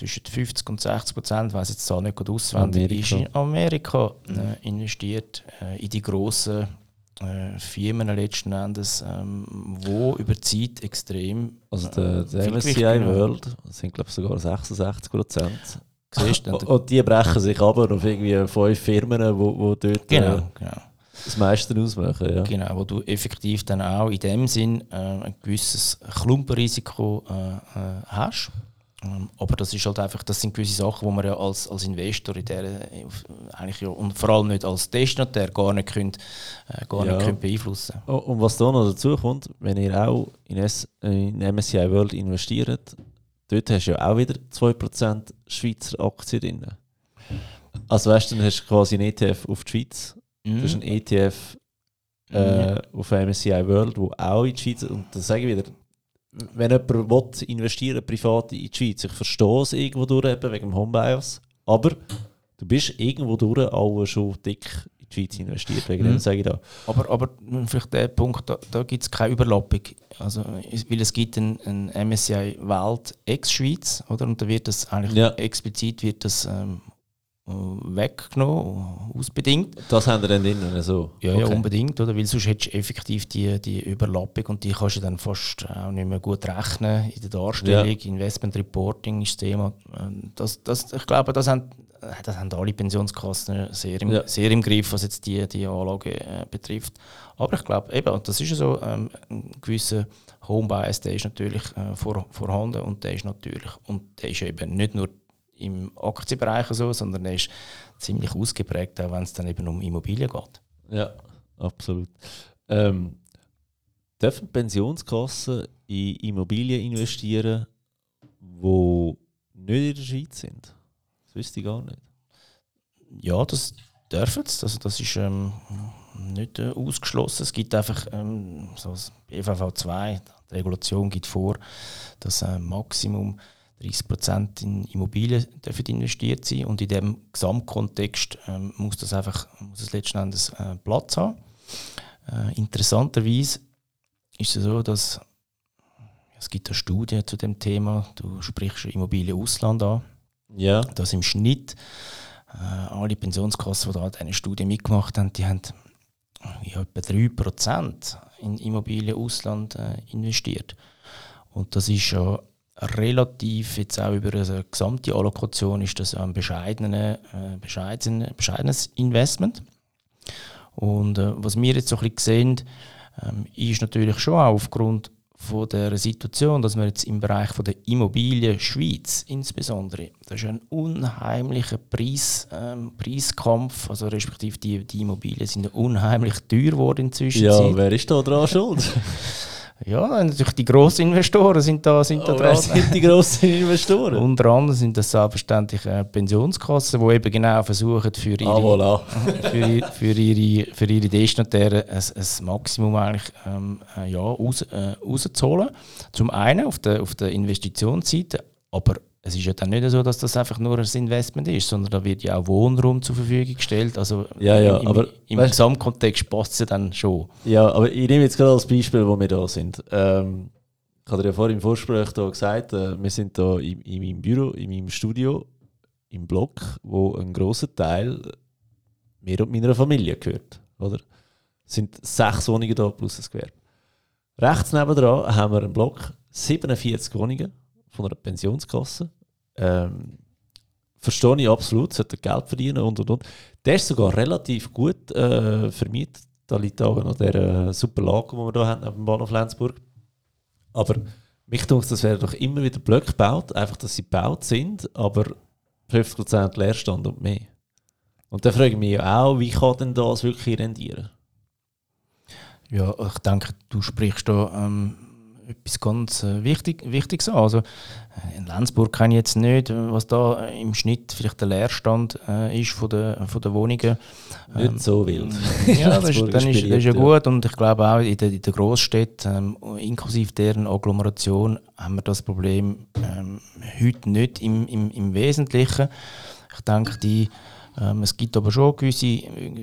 zwischen 50 und 60 Prozent, weiß jetzt zwar nicht gut auswendig, Amerika. ist in Amerika äh, investiert äh, in die grossen äh, Firmen letzten Endes, ähm, wo über die Zeit extrem. Also der, der MSCI World sind glaube ich sogar 66 Prozent. Und die brechen sich aber auf irgendwie fünf Firmen, wo, wo dort genau, äh, genau. das meiste ausmachen. Ja. Genau, wo du effektiv dann auch in dem Sinn äh, ein gewisses Klumpenrisiko äh, hast. Ähm, aber das ist halt einfach, das sind gewisse Sachen, die man ja als, als Investor in der, eigentlich ja, und vor allem nicht als Destinatär gar nicht, könnt, äh, gar ja. nicht könnt beeinflussen oh, Und was da noch dazu kommt, wenn ihr auch in, S, in MSCI World investiert, dort hast du ja auch wieder 2% Schweizer Aktien drin. Also weißt du, dann hast du quasi einen ETF auf die Schweiz, mm. du hast einen ETF äh, mm. auf MSCI World, wo auch in die Schweiz, und dann sage ich wieder, wenn jemand will, investieren privat in die Schweiz, ich verstehe es irgendwo durch, eben wegen dem Homebias, aber du bist irgendwo durch auch schon dick in die Schweiz investiert, wegen mhm. dem sage ich da. Aber, aber vielleicht der Punkt, da, da gibt es keine Überlappung, also, weil es gibt ein, ein MSCI Welt ex-Schweiz, oder? Und da wird das eigentlich ja. explizit wird das ähm, weggenommen, ausbedingt. Das haben wir dann innen so? Ja, okay. ja, unbedingt, oder? weil sonst hättest du effektiv die, die Überlappung und die kannst du dann fast auch nicht mehr gut rechnen in der Darstellung. Ja. Investment Reporting ist das Thema. Ähm, das, das, ich glaube, das haben, das haben alle Pensionskassen sehr im, ja. sehr im Griff, was jetzt die, die Anlage äh, betrifft. Aber ich glaube, eben, das ist so, ähm, ein gewisser Home-Bias, der ist natürlich äh, vor, vorhanden und der ist natürlich, und der ist eben nicht nur im Aktienbereich so, sondern er ist ziemlich ausgeprägt, auch wenn es dann eben um Immobilien geht. Ja, absolut. Ähm, dürfen Pensionskassen in Immobilien investieren, die nicht in der Schweiz sind? Das wüsste ich gar nicht. Ja, das dürfen sie. Also das ist ähm, nicht äh, ausgeschlossen. Es gibt einfach ähm, so das BVV 2, die Regulation gibt vor, dass ein äh, Maximum 30% in Immobilien dürfen investiert sein und in dem Gesamtkontext ähm, muss das einfach muss es letzten Endes äh, Platz haben. Äh, interessanterweise ist es so, dass es gibt eine Studie zu dem Thema. Du sprichst Immobilien Ausland an. Ja. Dass im Schnitt äh, alle Pensionskassen, die da eine Studie mitgemacht haben, die haben ja, etwa 3% in Immobilien Ausland äh, investiert. Und das ist schon relativ jetzt auch über eine gesamte Allokation ist das ein bescheidenes, äh, bescheiden, bescheidenes Investment. Und äh, was wir jetzt so ein bisschen sehen, ähm, ist natürlich schon auch aufgrund von der Situation, dass wir jetzt im Bereich von der Immobilien Schweiz insbesondere, das ist ein unheimlicher Preis, ähm, Preiskampf, also respektive die, die Immobilien sind unheimlich teuer geworden inzwischen. Ja, wer ist da dran schuld? Ja, natürlich die grossen Investoren sind da, sind da oh, dran. Sind die grossen Investoren? Unter anderem sind das selbstverständlich äh, Pensionskassen, die eben genau versuchen, für ihre, ah, voilà. für, für, ihre, für ihre Destinatären ein, ein Maximum eigentlich, ähm, äh, ja, raus, äh, rauszuholen. Zum einen auf der, auf der Investitionsseite, aber es ist ja dann nicht so, dass das einfach nur ein Investment ist, sondern da wird ja auch Wohnraum zur Verfügung gestellt. Also ja, ja, im, aber, im weißt, Gesamtkontext passt es ja dann schon. Ja, aber ich nehme jetzt gerade als Beispiel, wo wir da sind. Ähm, ich habe dir ja vorhin im Vorgespräch da gesagt, äh, wir sind da in, in meinem Büro, in meinem Studio, im Block, wo ein großer Teil mir und meiner Familie gehört. Oder? Es sind sechs Wohnungen da plus ein Gewerbe. Rechts nebenan haben wir einen Block, 47 Wohnungen von einer Pensionskasse. Ähm, verstehe ich absolut, sollte Geld verdienen und und und. Der ist sogar relativ gut äh, vermietet. Da liegt noch der äh, super Lage, die wir hier haben, dem Bahnhof Lenzburg. Aber mich denke, das wäre doch immer wieder Blöcke gebaut, einfach, dass sie gebaut sind, aber 50% Leerstand und mehr. Und da frage ich mich auch, wie kann denn das wirklich rendieren? Ja, ich denke, du sprichst da ähm, etwas ganz äh, wichtig, Wichtiges an. Also, äh, in Lenzburg kenne ich jetzt nicht, was da im Schnitt vielleicht der Leerstand äh, ist von der, von der Wohnungen. Nicht ähm, so wild. ja, das ist, dann ist, das ist ja gut und ich glaube auch in den, in der Großstädten, ähm, inklusive deren Agglomeration, haben wir das Problem ähm, heute nicht im, im, im Wesentlichen. Ich denke, die ähm, es gibt aber schon gewisse,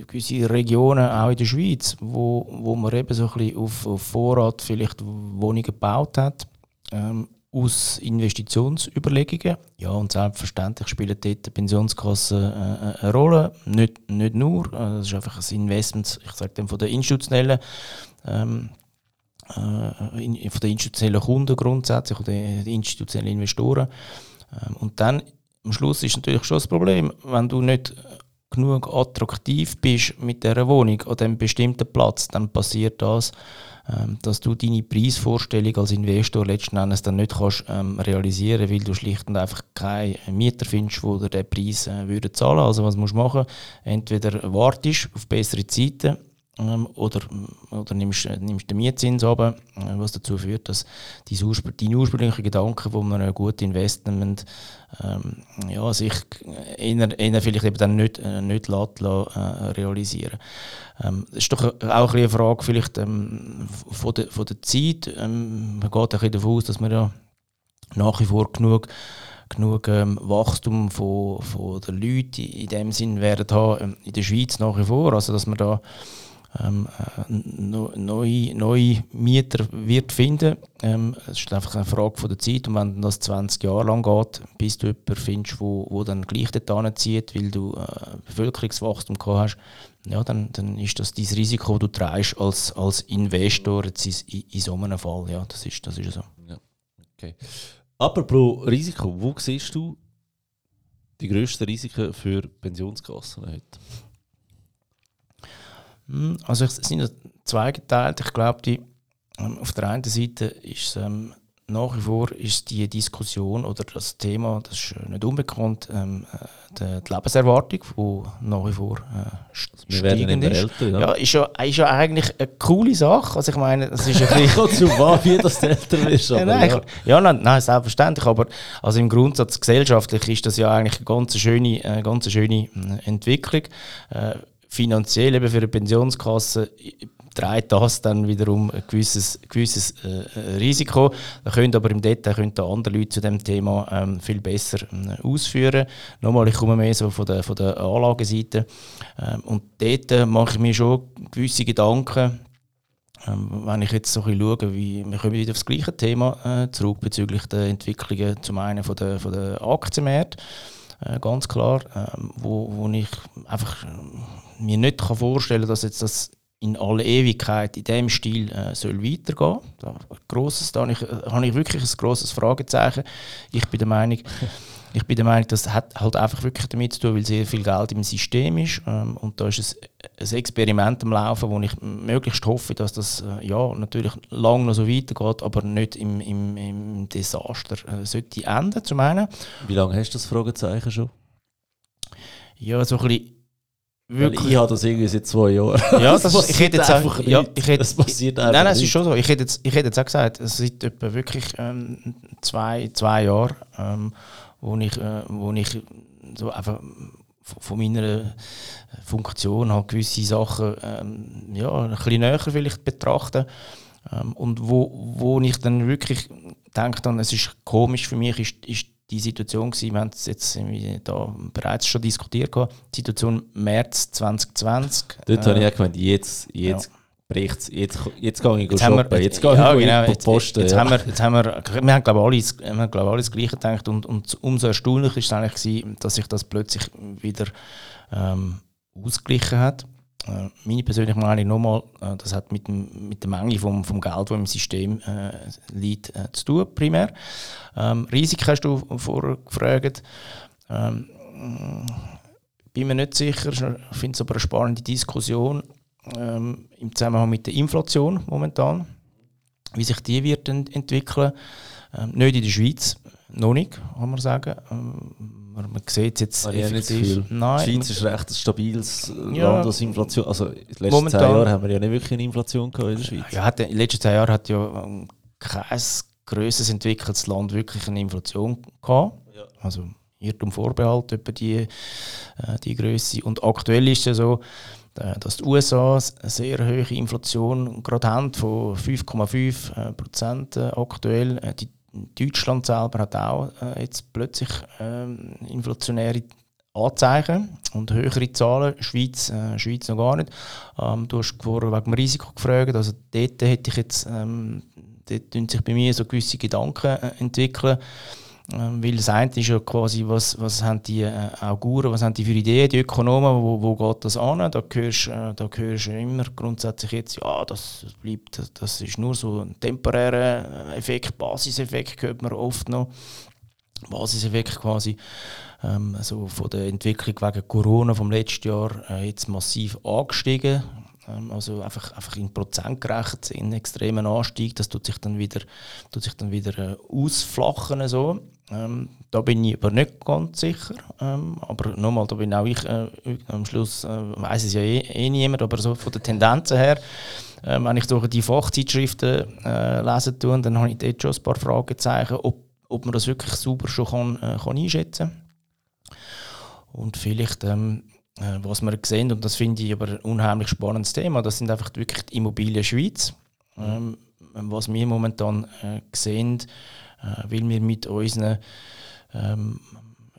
gewisse Regionen, auch in der Schweiz, wo, wo man eben so ein bisschen auf, auf Vorrat vielleicht Wohnungen gebaut hat. Ähm, aus Investitionsüberlegungen. Ja, und selbstverständlich spielen dort Pensionskassen äh, eine Rolle. Nicht, nicht nur, äh, das ist einfach ein Investment, ich sage dann von der institutionellen ähm, äh, von den institutionellen Kunden grundsätzlich oder den institutionellen Investoren. Ähm, und dann am Schluss ist natürlich schon das Problem, wenn du nicht genug attraktiv bist mit dieser Wohnung an einem bestimmten Platz, dann passiert das, ähm, dass du deine Preisvorstellung als Investor letzten Endes dann nicht kannst ähm, realisieren, weil du schlicht und einfach keinen Mieter findest, der den Preis äh, würde zahlen. Also was musst du machen? Entweder wartest auf bessere Zeiten oder, oder nimmst, nimmst den Mietzins runter, äh, was dazu führt, dass dein, Urspr deine ursprünglichen Gedanken, wo man ein gutes Investment ähm, ja, sich eher, eher vielleicht eben dann nicht, äh, nicht lässt, äh, realisieren ähm, Das ist doch auch ein eine Frage vielleicht ähm, von, der, von der Zeit. Ähm, man geht ein davon aus, dass man ja nach wie vor genug genug ähm, Wachstum von, von der Leute in dem Sinn werden haben, ähm, in der Schweiz nach wie vor. Also dass man da ähm, äh, neue, neue Mieter wird finden. Ähm, es ist einfach eine Frage von der Zeit und wenn das 20 Jahre lang geht, bis du jemanden findest, wo, wo dann gleich dort zieht, weil du äh, Bevölkerungswachstum gehabt hast, ja, dann, dann ist das dein Risiko, das du trägst als, als Investor jetzt in, in, so einem Fall. Ja, das ist, das ist so. Ja. Okay. Apropos Risiko, wo siehst du die grössten Risiken für Pensionskassen heute? Hm, also es sind zweigeteilt. Ich glaube, die, ähm, auf der einen Seite ist es ähm, nach wie vor ist die Diskussion oder das Thema, das ist nicht unbekannt, ähm, äh, die, die Lebenserwartung, die nach wie vor äh, Wir werden ist. Älter, ja. ja. ist ja, ist ja eigentlich eine coole Sache. Also ich meine, das ist ein bisschen... zu wahr, wie das älter bist. ja, nein, ja. ja nein, nein, selbstverständlich, aber also im Grundsatz gesellschaftlich ist das ja eigentlich eine ganz schöne, eine ganz schöne äh, Entwicklung. Äh, finanziell eben für eine Pensionskasse trägt das dann wiederum ein gewisses, gewisses äh, Risiko. Da können aber im Detail können andere Leute zu dem Thema ähm, viel besser äh, ausführen. Nochmal, ich komme mehr so von der, von der Anlageseite. Ähm, und dort mache ich mir schon gewisse Gedanken, ähm, wenn ich jetzt so ein bisschen schaue, wie, wir kommen wieder auf das gleiche Thema äh, zurück bezüglich der Entwicklungen zum einen von der, von der Aktienmärkte äh, ganz klar, ähm, wo, wo ich einfach äh, mir nicht kann vorstellen kann, dass jetzt das in alle Ewigkeit in diesem Stil äh, soll weitergehen da, grosses, da habe ich, äh, habe ich wirklich ein grosses Fragezeichen. Ich bin der Meinung, ich bin der Meinung, das hat halt einfach wirklich damit zu tun, weil sehr viel Geld im System ist. Ähm, und da ist ein, ein Experiment am Laufen, wo ich möglichst hoffe, dass das äh, ja, natürlich lange noch so weitergeht, aber nicht im, im, im Desaster äh, sollte enden, zum einen. Wie lange hast du das Fragezeichen schon? Ja, so ein bisschen Wirklich? ich habe das irgendwie seit zwei Jahren. Ja, das, ich hätte jetzt einfach ja, ich hätte, das passiert einfach Nein, nein, es ist schon so. Ich hätte jetzt, ich hätte jetzt auch gesagt, es seit etwa wirklich ähm, zwei, zwei Jahren, ähm, wo ich, äh, wo ich so einfach von meiner Funktion halt gewisse Sachen ähm, ja, ein bisschen näher vielleicht betrachte. Ähm, und wo, wo ich dann wirklich denke, dann, es ist komisch für mich, ist, ist die Situation gewesen, wir haben es jetzt da bereits schon diskutiert, die Situation März 2020. Dort äh, habe ich auch gemeint, jetzt, jetzt ja. Bricht jetzt, jetzt gehe ich jetzt shoppen, wir, jetzt gehe ja, ich genau, jetzt, posten. Jetzt, ja. haben wir, jetzt haben wir, wir haben glaube ich alle, wir haben, glaube alle das Gleiche gedacht und, und umso erstaunlicher ist es eigentlich gewesen, dass sich das plötzlich wieder ähm, ausgeglichen hat. Äh, meine persönliche Meinung nochmal, äh, das hat mit, dem, mit der Menge vom, vom Geld, das im System äh, liegt, äh, zu tun, primär. Ähm, Risiken hast du vorgefragt. Ähm, bin mir nicht sicher, ich finde es aber eine spannende Diskussion ähm, im Zusammenhang mit der Inflation momentan, wie sich die wird ent entwickeln. Ähm, nicht in der Schweiz, noch nicht, kann man sagen. Ähm, man, sieht jetzt ah, effektiv. Nein, die Schweiz ist recht ein stabiles ja, Land, was Inflation. Also in den letzten momentan, zehn Jahren haben wir ja nicht wirklich eine Inflation gehabt in der Schweiz. Ja, hat, in den letzten zehn Jahren hat ja ähm, kein grösseres entwickeltes Land wirklich eine Inflation gehabt. Ja. Also Irrtum Vorbehalt über die, äh, die Größe. Und aktuell ist es ja so, dass die USA eine sehr hohe Inflation gerade haben, von 5,5 Prozent äh, aktuell. Äh, die Deutschland selber hat auch äh, jetzt plötzlich ähm, inflationäre Anzeichen und höhere Zahlen. Schweiz, äh, Schweiz noch gar nicht. Ähm, du hast vorher wegen dem Risiko gefragt. Also dort hätte ich jetzt, ähm, dort sich bei mir so gewisse Gedanken äh, entwickeln. Ähm, weil das eine ist ja quasi, was, was haben die äh, Auguren, was haben die für Ideen, die Ökonomen, wo, wo geht das an? Da hörst, äh, da du immer grundsätzlich jetzt, ja, das bleibt, das ist nur so ein temporärer Effekt, Basiseffekt hört man oft noch. Basiseffekt quasi ähm, also von der Entwicklung wegen Corona vom letzten Jahr äh, jetzt massiv angestiegen. Ähm, also einfach, einfach in Prozent gerechnet, in extremen Anstieg, das tut sich dann wieder, tut sich dann wieder äh, ausflachen. So. Ähm, da bin ich aber nicht ganz sicher. Ähm, aber nochmal, da bin auch ich, äh, am Schluss äh, weiß es ja eh, eh niemand, aber so von den Tendenzen her, äh, wenn ich durch die Fachzeitschriften äh, lesen tue, dann habe ich dort schon ein paar Fragezeichen, ob, ob man das wirklich sauber schon kann, äh, kann einschätzen kann. Und vielleicht, ähm, äh, was wir sehen, und das finde ich aber ein unheimlich spannendes Thema, das sind einfach wirklich die Immobilien Schweiz. Ähm, was wir momentan äh, sehen, weil wir mit unseren ähm,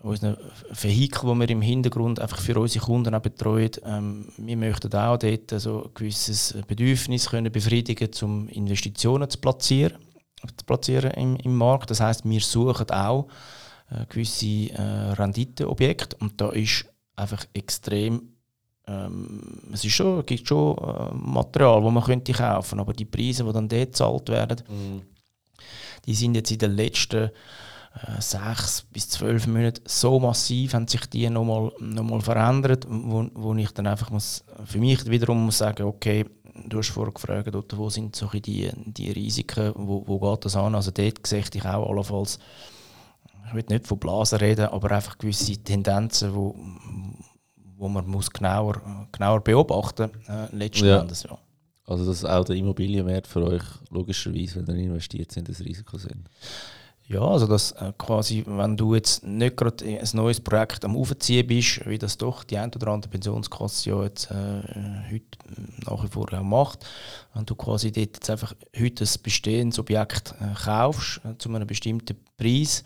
unseren Vehikel, die wir im Hintergrund einfach für unsere Kunden auch betreuen. Ähm, wir möchten auch dort so ein gewisses Bedürfnis können befriedigen, um Investitionen zu platzieren, zu platzieren im, im Markt. Das heißt, wir suchen auch äh, gewisse äh, Renditeobjekte und da ist einfach extrem ähm, es ist schon, gibt schon äh, Material, das man könnte kaufen aber die Preise, die dann dort gezahlt werden, mm. Die sind jetzt in den letzten äh, sechs bis zwölf Monaten so massiv, haben sich die nochmal noch mal verändert, wo, wo ich dann einfach muss, für mich wiederum muss sagen, okay, du hast vorher gefragt, wo sind so die, die Risiken, wo, wo geht das an? Also dort sehe ich auch allenfalls, ich will nicht von Blasen reden, aber einfach gewisse Tendenzen, wo, wo man muss genauer, genauer beobachten muss, äh, letzten ja. Endes. Ja. Also dass auch der Immobilienwert für euch logischerweise, wenn ihr investiert sind, das Risiko sind? Ja, also dass äh, quasi, wenn du jetzt nicht gerade ein neues Projekt am Aufziehen bist, wie das doch die ein oder andere Pensionskasse ja jetzt äh, heute nach wie vor auch macht, wenn du quasi dort jetzt einfach heute ein bestehendes Objekt äh, kaufst äh, zu einem bestimmten Preis,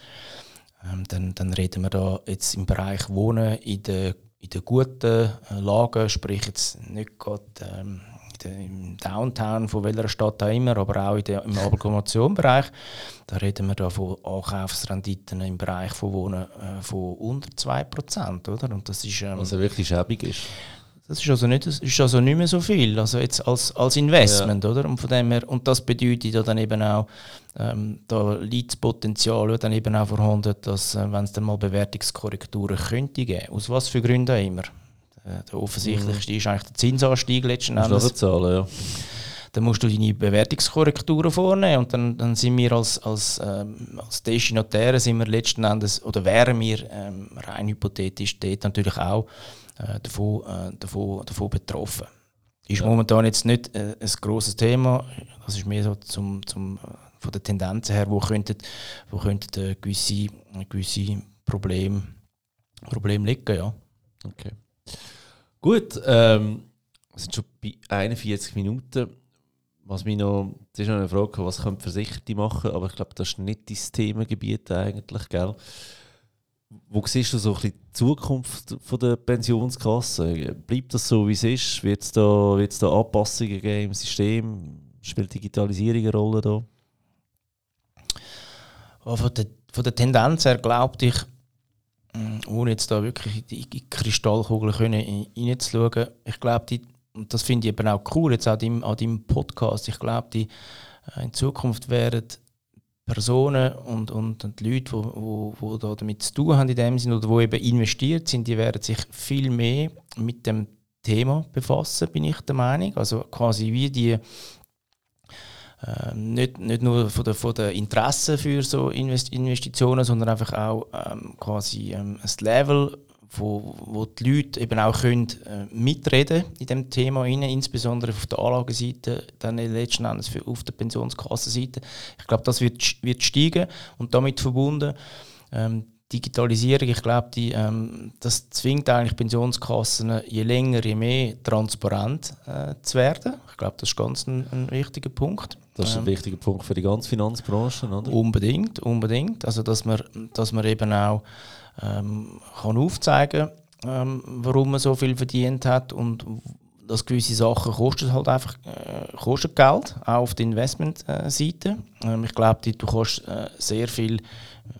ähm, dann, dann reden wir da jetzt im Bereich Wohnen in der in der guten äh, Lage, sprich jetzt nicht gerade im Downtown von welcher Stadt auch immer, aber auch der, im Agglomerationbereich, da reden wir da von Ankaufsrenditen im Bereich von Wohnen äh, von unter 2%, oder? Und das ist, ähm, also wirklich schäbig ist. Das ist also nicht, ist also nicht mehr so viel, also jetzt als, als Investment, ja. oder? Und, von dem her, und das bedeutet ja dann eben auch, ähm, da liegt das Potenzial dann eben auch vorhanden, dass, äh, wenn es dann mal Bewertungskorrekturen könnte geben, aus was für Gründen auch immer. Der, der offensichtlichste ist eigentlich der Zinsanstieg letzten Endes. Zahlen, ja. Dann musst du deine Bewertungskorrekturen vornehmen und dann, dann sind wir als, als, ähm, als Destinatäre sind wir letzten Endes, oder wären wir ähm, rein hypothetisch dort natürlich auch äh, davon, äh, davon, davon betroffen. Ist ja. momentan jetzt nicht äh, ein grosses Thema. Das ist mehr so zum, zum, von der Tendenz her, wo könnten, wo könnten äh, gewisse, gewisse Probleme, Probleme liegen. Ja. Okay. Gut, ähm, wir sind schon bei 41 Minuten. Was mich noch, das ist noch eine Frage, was können Versicherte machen, aber ich glaube, das ist nicht dein Themengebiet eigentlich, gell? Wo siehst du so ein bisschen die Zukunft von der Pensionskasse? Bleibt das so, wie es ist? Wird es da, da Anpassungen geben im System? Spielt Digitalisierung eine Rolle da? Von der, von der Tendenz her glaube ich, ohne jetzt da wirklich in die Kristallkugel reinzuschauen, ich glaube, und das finde ich eben auch cool jetzt an deinem, an deinem Podcast, ich glaube, die äh, in Zukunft werden Personen und, und, und die Leute, die wo, wo da damit zu tun haben in dem Sinne oder die eben investiert sind, die werden sich viel mehr mit dem Thema befassen, bin ich der Meinung. Also quasi wie die ähm, nicht, nicht nur von der, von der Interesse für so Investitionen, sondern einfach auch ähm, quasi ähm, ein Level wo, wo die Leute eben auch können, äh, mitreden in dem Thema rein, insbesondere auf der Anlageseite, dann letzten Endes für, auf der Pensionskassenseite. Ich glaube, das wird, wird steigen und damit verbunden ähm, Digitalisierung, ich glaube, ähm, das zwingt eigentlich Pensionskassen, je länger, je mehr transparent äh, zu werden. Ich glaube, das ist ganz ein, ein wichtiger Punkt. Das ist ein wichtiger Punkt für die ganze Finanzbranche, oder? Unbedingt, unbedingt. Also, dass man, dass man eben auch ähm, kann aufzeigen ähm, warum man so viel verdient hat und dass gewisse Sachen kosten halt einfach äh, kosten Geld, auch auf der Investmentseite. Ähm, ich glaube, du kannst äh, sehr viel,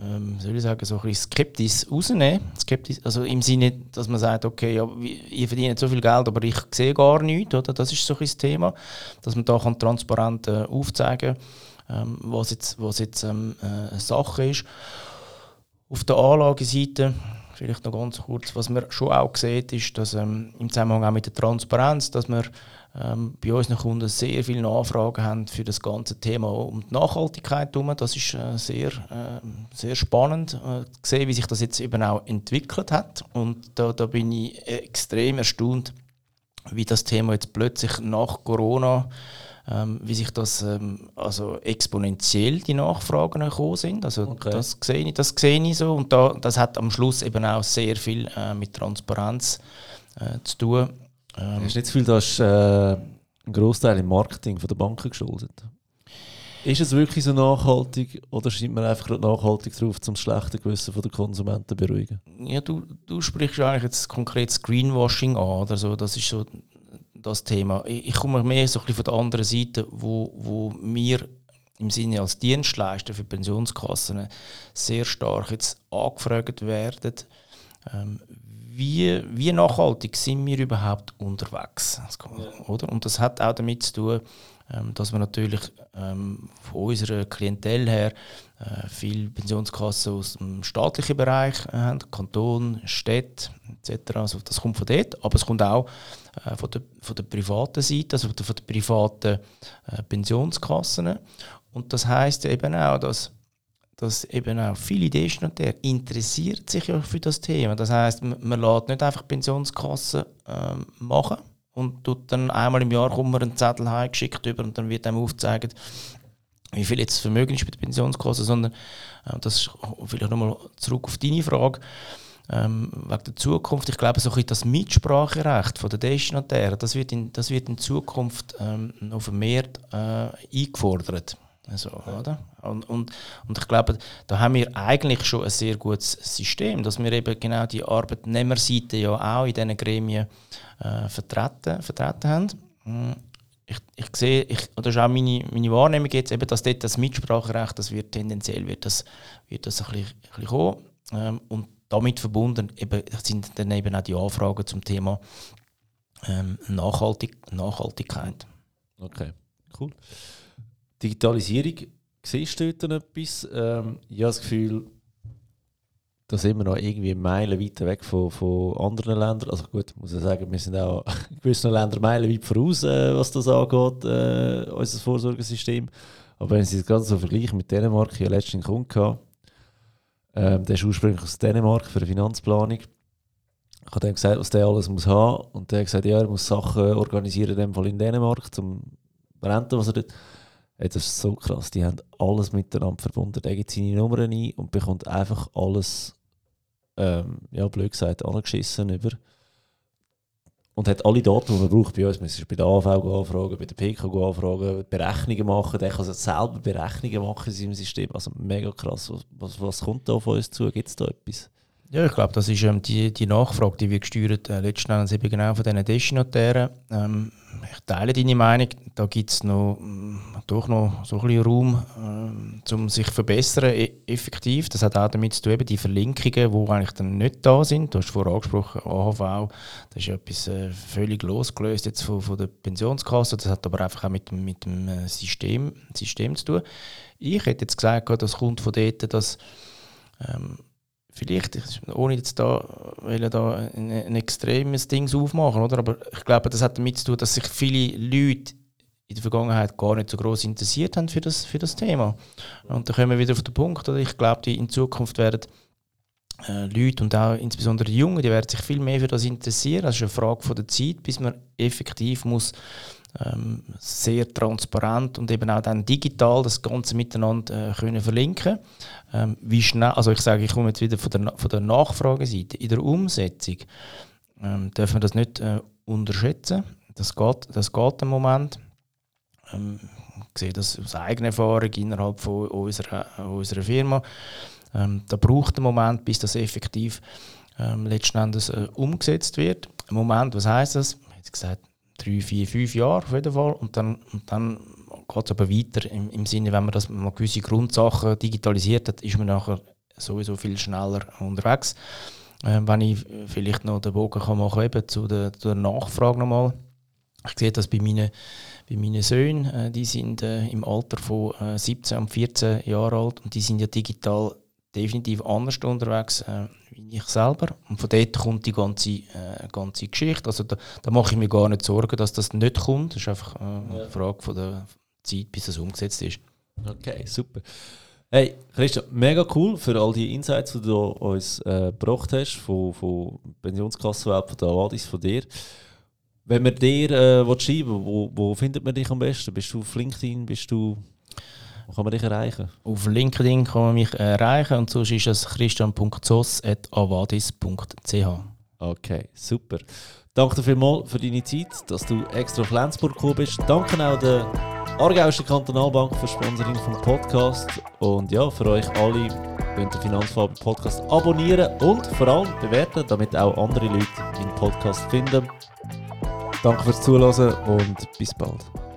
ähm, soll ich sagen, so ein bisschen skeptisch rausnehmen. Skeptisch, also im Sinne, dass man sagt, okay, ja, ihr verdient so viel Geld, aber ich sehe gar nichts, oder? Das ist so ein das Thema, dass man da kann transparent äh, aufzeigen ähm, was jetzt, was jetzt ähm, äh, Sache ist. Auf der Anlageseite, vielleicht noch ganz kurz, was man schon auch sieht, ist, dass ähm, im Zusammenhang auch mit der Transparenz, dass wir ähm, bei unseren Kunden sehr viele Nachfragen haben für das ganze Thema um die Nachhaltigkeit herum. Das ist äh, sehr, äh, sehr spannend äh, sehen, wie sich das jetzt eben auch entwickelt hat. Und da, da bin ich extrem erstaunt, wie das Thema jetzt plötzlich nach Corona ähm, wie sich das ähm, also exponentiell die Nachfragen gekommen sind. Also okay. das sehe ich, das sehe ich so und da, das hat am Schluss eben auch sehr viel äh, mit Transparenz äh, zu tun. Ähm, Hast du nicht das Gefühl, dass äh, ein Großteil im Marketing von der Banken geschuldet? Ist es wirklich so nachhaltig oder schreibt man einfach nachhaltig drauf, um das schlechte Gewissen der Konsumenten zu beruhigen? Ja, du, du sprichst eigentlich jetzt konkret das Greenwashing an oder so. Das ist so das Thema. Ich, ich komme mehr so ein bisschen von der anderen Seite, wo, wo wir im Sinne als Dienstleister für Pensionskassen sehr stark jetzt angefragt werden, ähm, wie, wie nachhaltig sind wir überhaupt unterwegs? Ja. Oder? Und das hat auch damit zu tun, ähm, dass wir natürlich ähm, von unserer Klientel her äh, viele Pensionskassen aus dem staatlichen Bereich äh, haben, Kanton, Städte etc. Also das kommt von dort, aber es kommt auch äh, von, der, von der privaten Seite, also von der privaten äh, Pensionskassen. Und das heißt eben auch, dass dass eben auch viele Destinatäre interessiert sich ja für das Thema. Das heißt, man, man lässt nicht einfach Pensionskassen ähm, machen und tut dann einmal im Jahr kommt man einen Zettel heimgeschickt über und dann wird einem aufgezeigt, wie viel jetzt Vermögen ist bei der Pensionskasse, sondern äh, das ist vielleicht nochmal zurück auf deine Frage ähm, wegen der Zukunft. Ich glaube, so ein das Mitspracherecht der Destinatären, das wird in, das wird in Zukunft ähm, noch vermehrt äh, eingefordert. Also, oder? Und, und, und ich glaube, da haben wir eigentlich schon ein sehr gutes System, dass wir eben genau die Arbeitnehmerseite ja auch in diesen Gremien äh, vertreten, vertreten haben. Hm, ich, ich sehe, ich, oder das ist auch meine, meine Wahrnehmung jetzt, eben, dass dort das Mitspracherecht, das wird tendenziell wird das, wird das ein, bisschen, ein bisschen kommen. Ähm, und damit verbunden eben, sind dann eben auch die Anfragen zum Thema ähm, Nachhaltig, Nachhaltigkeit. Okay, cool. Digitalisierung, siehst du dort etwas? Ähm, ich habe das Gefühl, da sind wir noch irgendwie Meilen weit weg von, von anderen Ländern. Also gut, muss ich sagen, wir sind auch in gewissen Ländern Meilen weit voraus, äh, was das angeht, äh, unser Vorsorgesystem. Aber wenn Sie das Ganze so vergleichen mit Dänemark, ich hatte letztens einen Kunden, gehabt, ähm, der ist ursprünglich aus Dänemark für eine Finanzplanung. Ich habe ihm gesagt, was der alles muss haben. Und der hat gesagt, ja, er muss Sachen organisieren, in dem Fall in Dänemark, zum Renten, was er dort Hey, das ist so krass. Die haben alles miteinander verbunden. Der gibt seine Nummern ein und bekommt einfach alles, ähm, ja, blöd gesagt, angeschissen über. Und hat alle Daten, die man braucht bei uns. Man muss bei der AV anfragen, bei der PK anfragen, Berechnungen machen. Der kann selber Berechnungen machen in seinem System. Also mega krass. Was, was, was kommt da auf uns zu? Gibt es da etwas? Ja, ich glaube, das ist ähm, die, die Nachfrage, die wir gesteuert äh, letzten Endes eben genau von diesen Destinatären. Ähm, ich teile deine Meinung, da gibt es noch, mm, doch noch so ein bisschen Raum, äh, um sich zu verbessern, e effektiv. Das hat auch damit zu tun, eben die Verlinkungen, die eigentlich dann nicht da sind. Du hast vorher angesprochen, AHV, das ist etwas äh, völlig losgelöst jetzt von, von der Pensionskasse. Das hat aber einfach auch mit, mit dem äh, System, System zu tun. Ich hätte jetzt gesagt, das kommt von dort, dass ähm, vielleicht, ohne jetzt da, will da ein, ein extremes Ding aufmachen, oder? aber ich glaube, das hat damit zu tun, dass sich viele Leute in der Vergangenheit gar nicht so groß interessiert haben für das, für das Thema. Und da kommen wir wieder auf den Punkt, oder? ich glaube, in Zukunft werden äh, Leute und auch insbesondere die Jungen, die werden sich viel mehr für das interessieren. Das ist eine Frage von der Zeit, bis man effektiv muss ähm, sehr transparent und eben auch dann digital das Ganze miteinander äh, können verlinken. Ähm, wie schnell, also ich sage, ich komme jetzt wieder von der, von der Nachfrageseite. In der Umsetzung ähm, dürfen wir das nicht äh, unterschätzen. Das geht, das geht im Moment. Ähm, ich sehe das aus eigener Erfahrung innerhalb von unserer, unserer Firma. Ähm, da braucht ein Moment, bis das effektiv ähm, letzten Endes äh, umgesetzt wird. Moment, was heißt das? Ich habe gesagt, drei, vier, fünf Jahre auf jeden Fall. Und dann, und dann geht es aber weiter im, im Sinne, wenn man das mal gewisse Grundsachen digitalisiert hat, ist man nachher sowieso viel schneller unterwegs. Äh, wenn ich vielleicht noch den Bogen kann machen eben zu zu der Nachfrage nochmal. Ich sehe das bei meinen, bei meinen Söhnen, äh, die sind äh, im Alter von äh, 17 und 14 Jahren alt und die sind ja digital definitiv anders unterwegs äh, wie ich selber. Und von dort kommt die ganze, äh, ganze Geschichte. Also da, da mache ich mir gar nicht Sorgen, dass das nicht kommt. Das ist einfach äh, eine ja. Frage von der Zeit, bis das umgesetzt ist. Okay, super. Hey, Christian, mega cool für all die Insights, die du uns äh, gebracht hast, von, von Pensionskassenwelt, von der Avadis, von dir. Wenn wir dir äh, schreiben wo, wo findet man dich am besten? Bist du auf LinkedIn? Bist du wo kann man dich erreichen? Auf LinkedIn kann man mich erreichen und sonst ist es christian.zoss.avadis.ch. Okay, super. Danke vielmals für deine Zeit, dass du extra auf Lenzburg gekommen bist. Danke auch den Aargauische Kantonalbank für Sponsoring vom Podcast. Und ja, für euch alle könnt ihr Finanzfarben Podcast abonnieren und vor allem bewerten, damit auch andere Leute den Podcast finden. Danke fürs Zuhören und bis bald.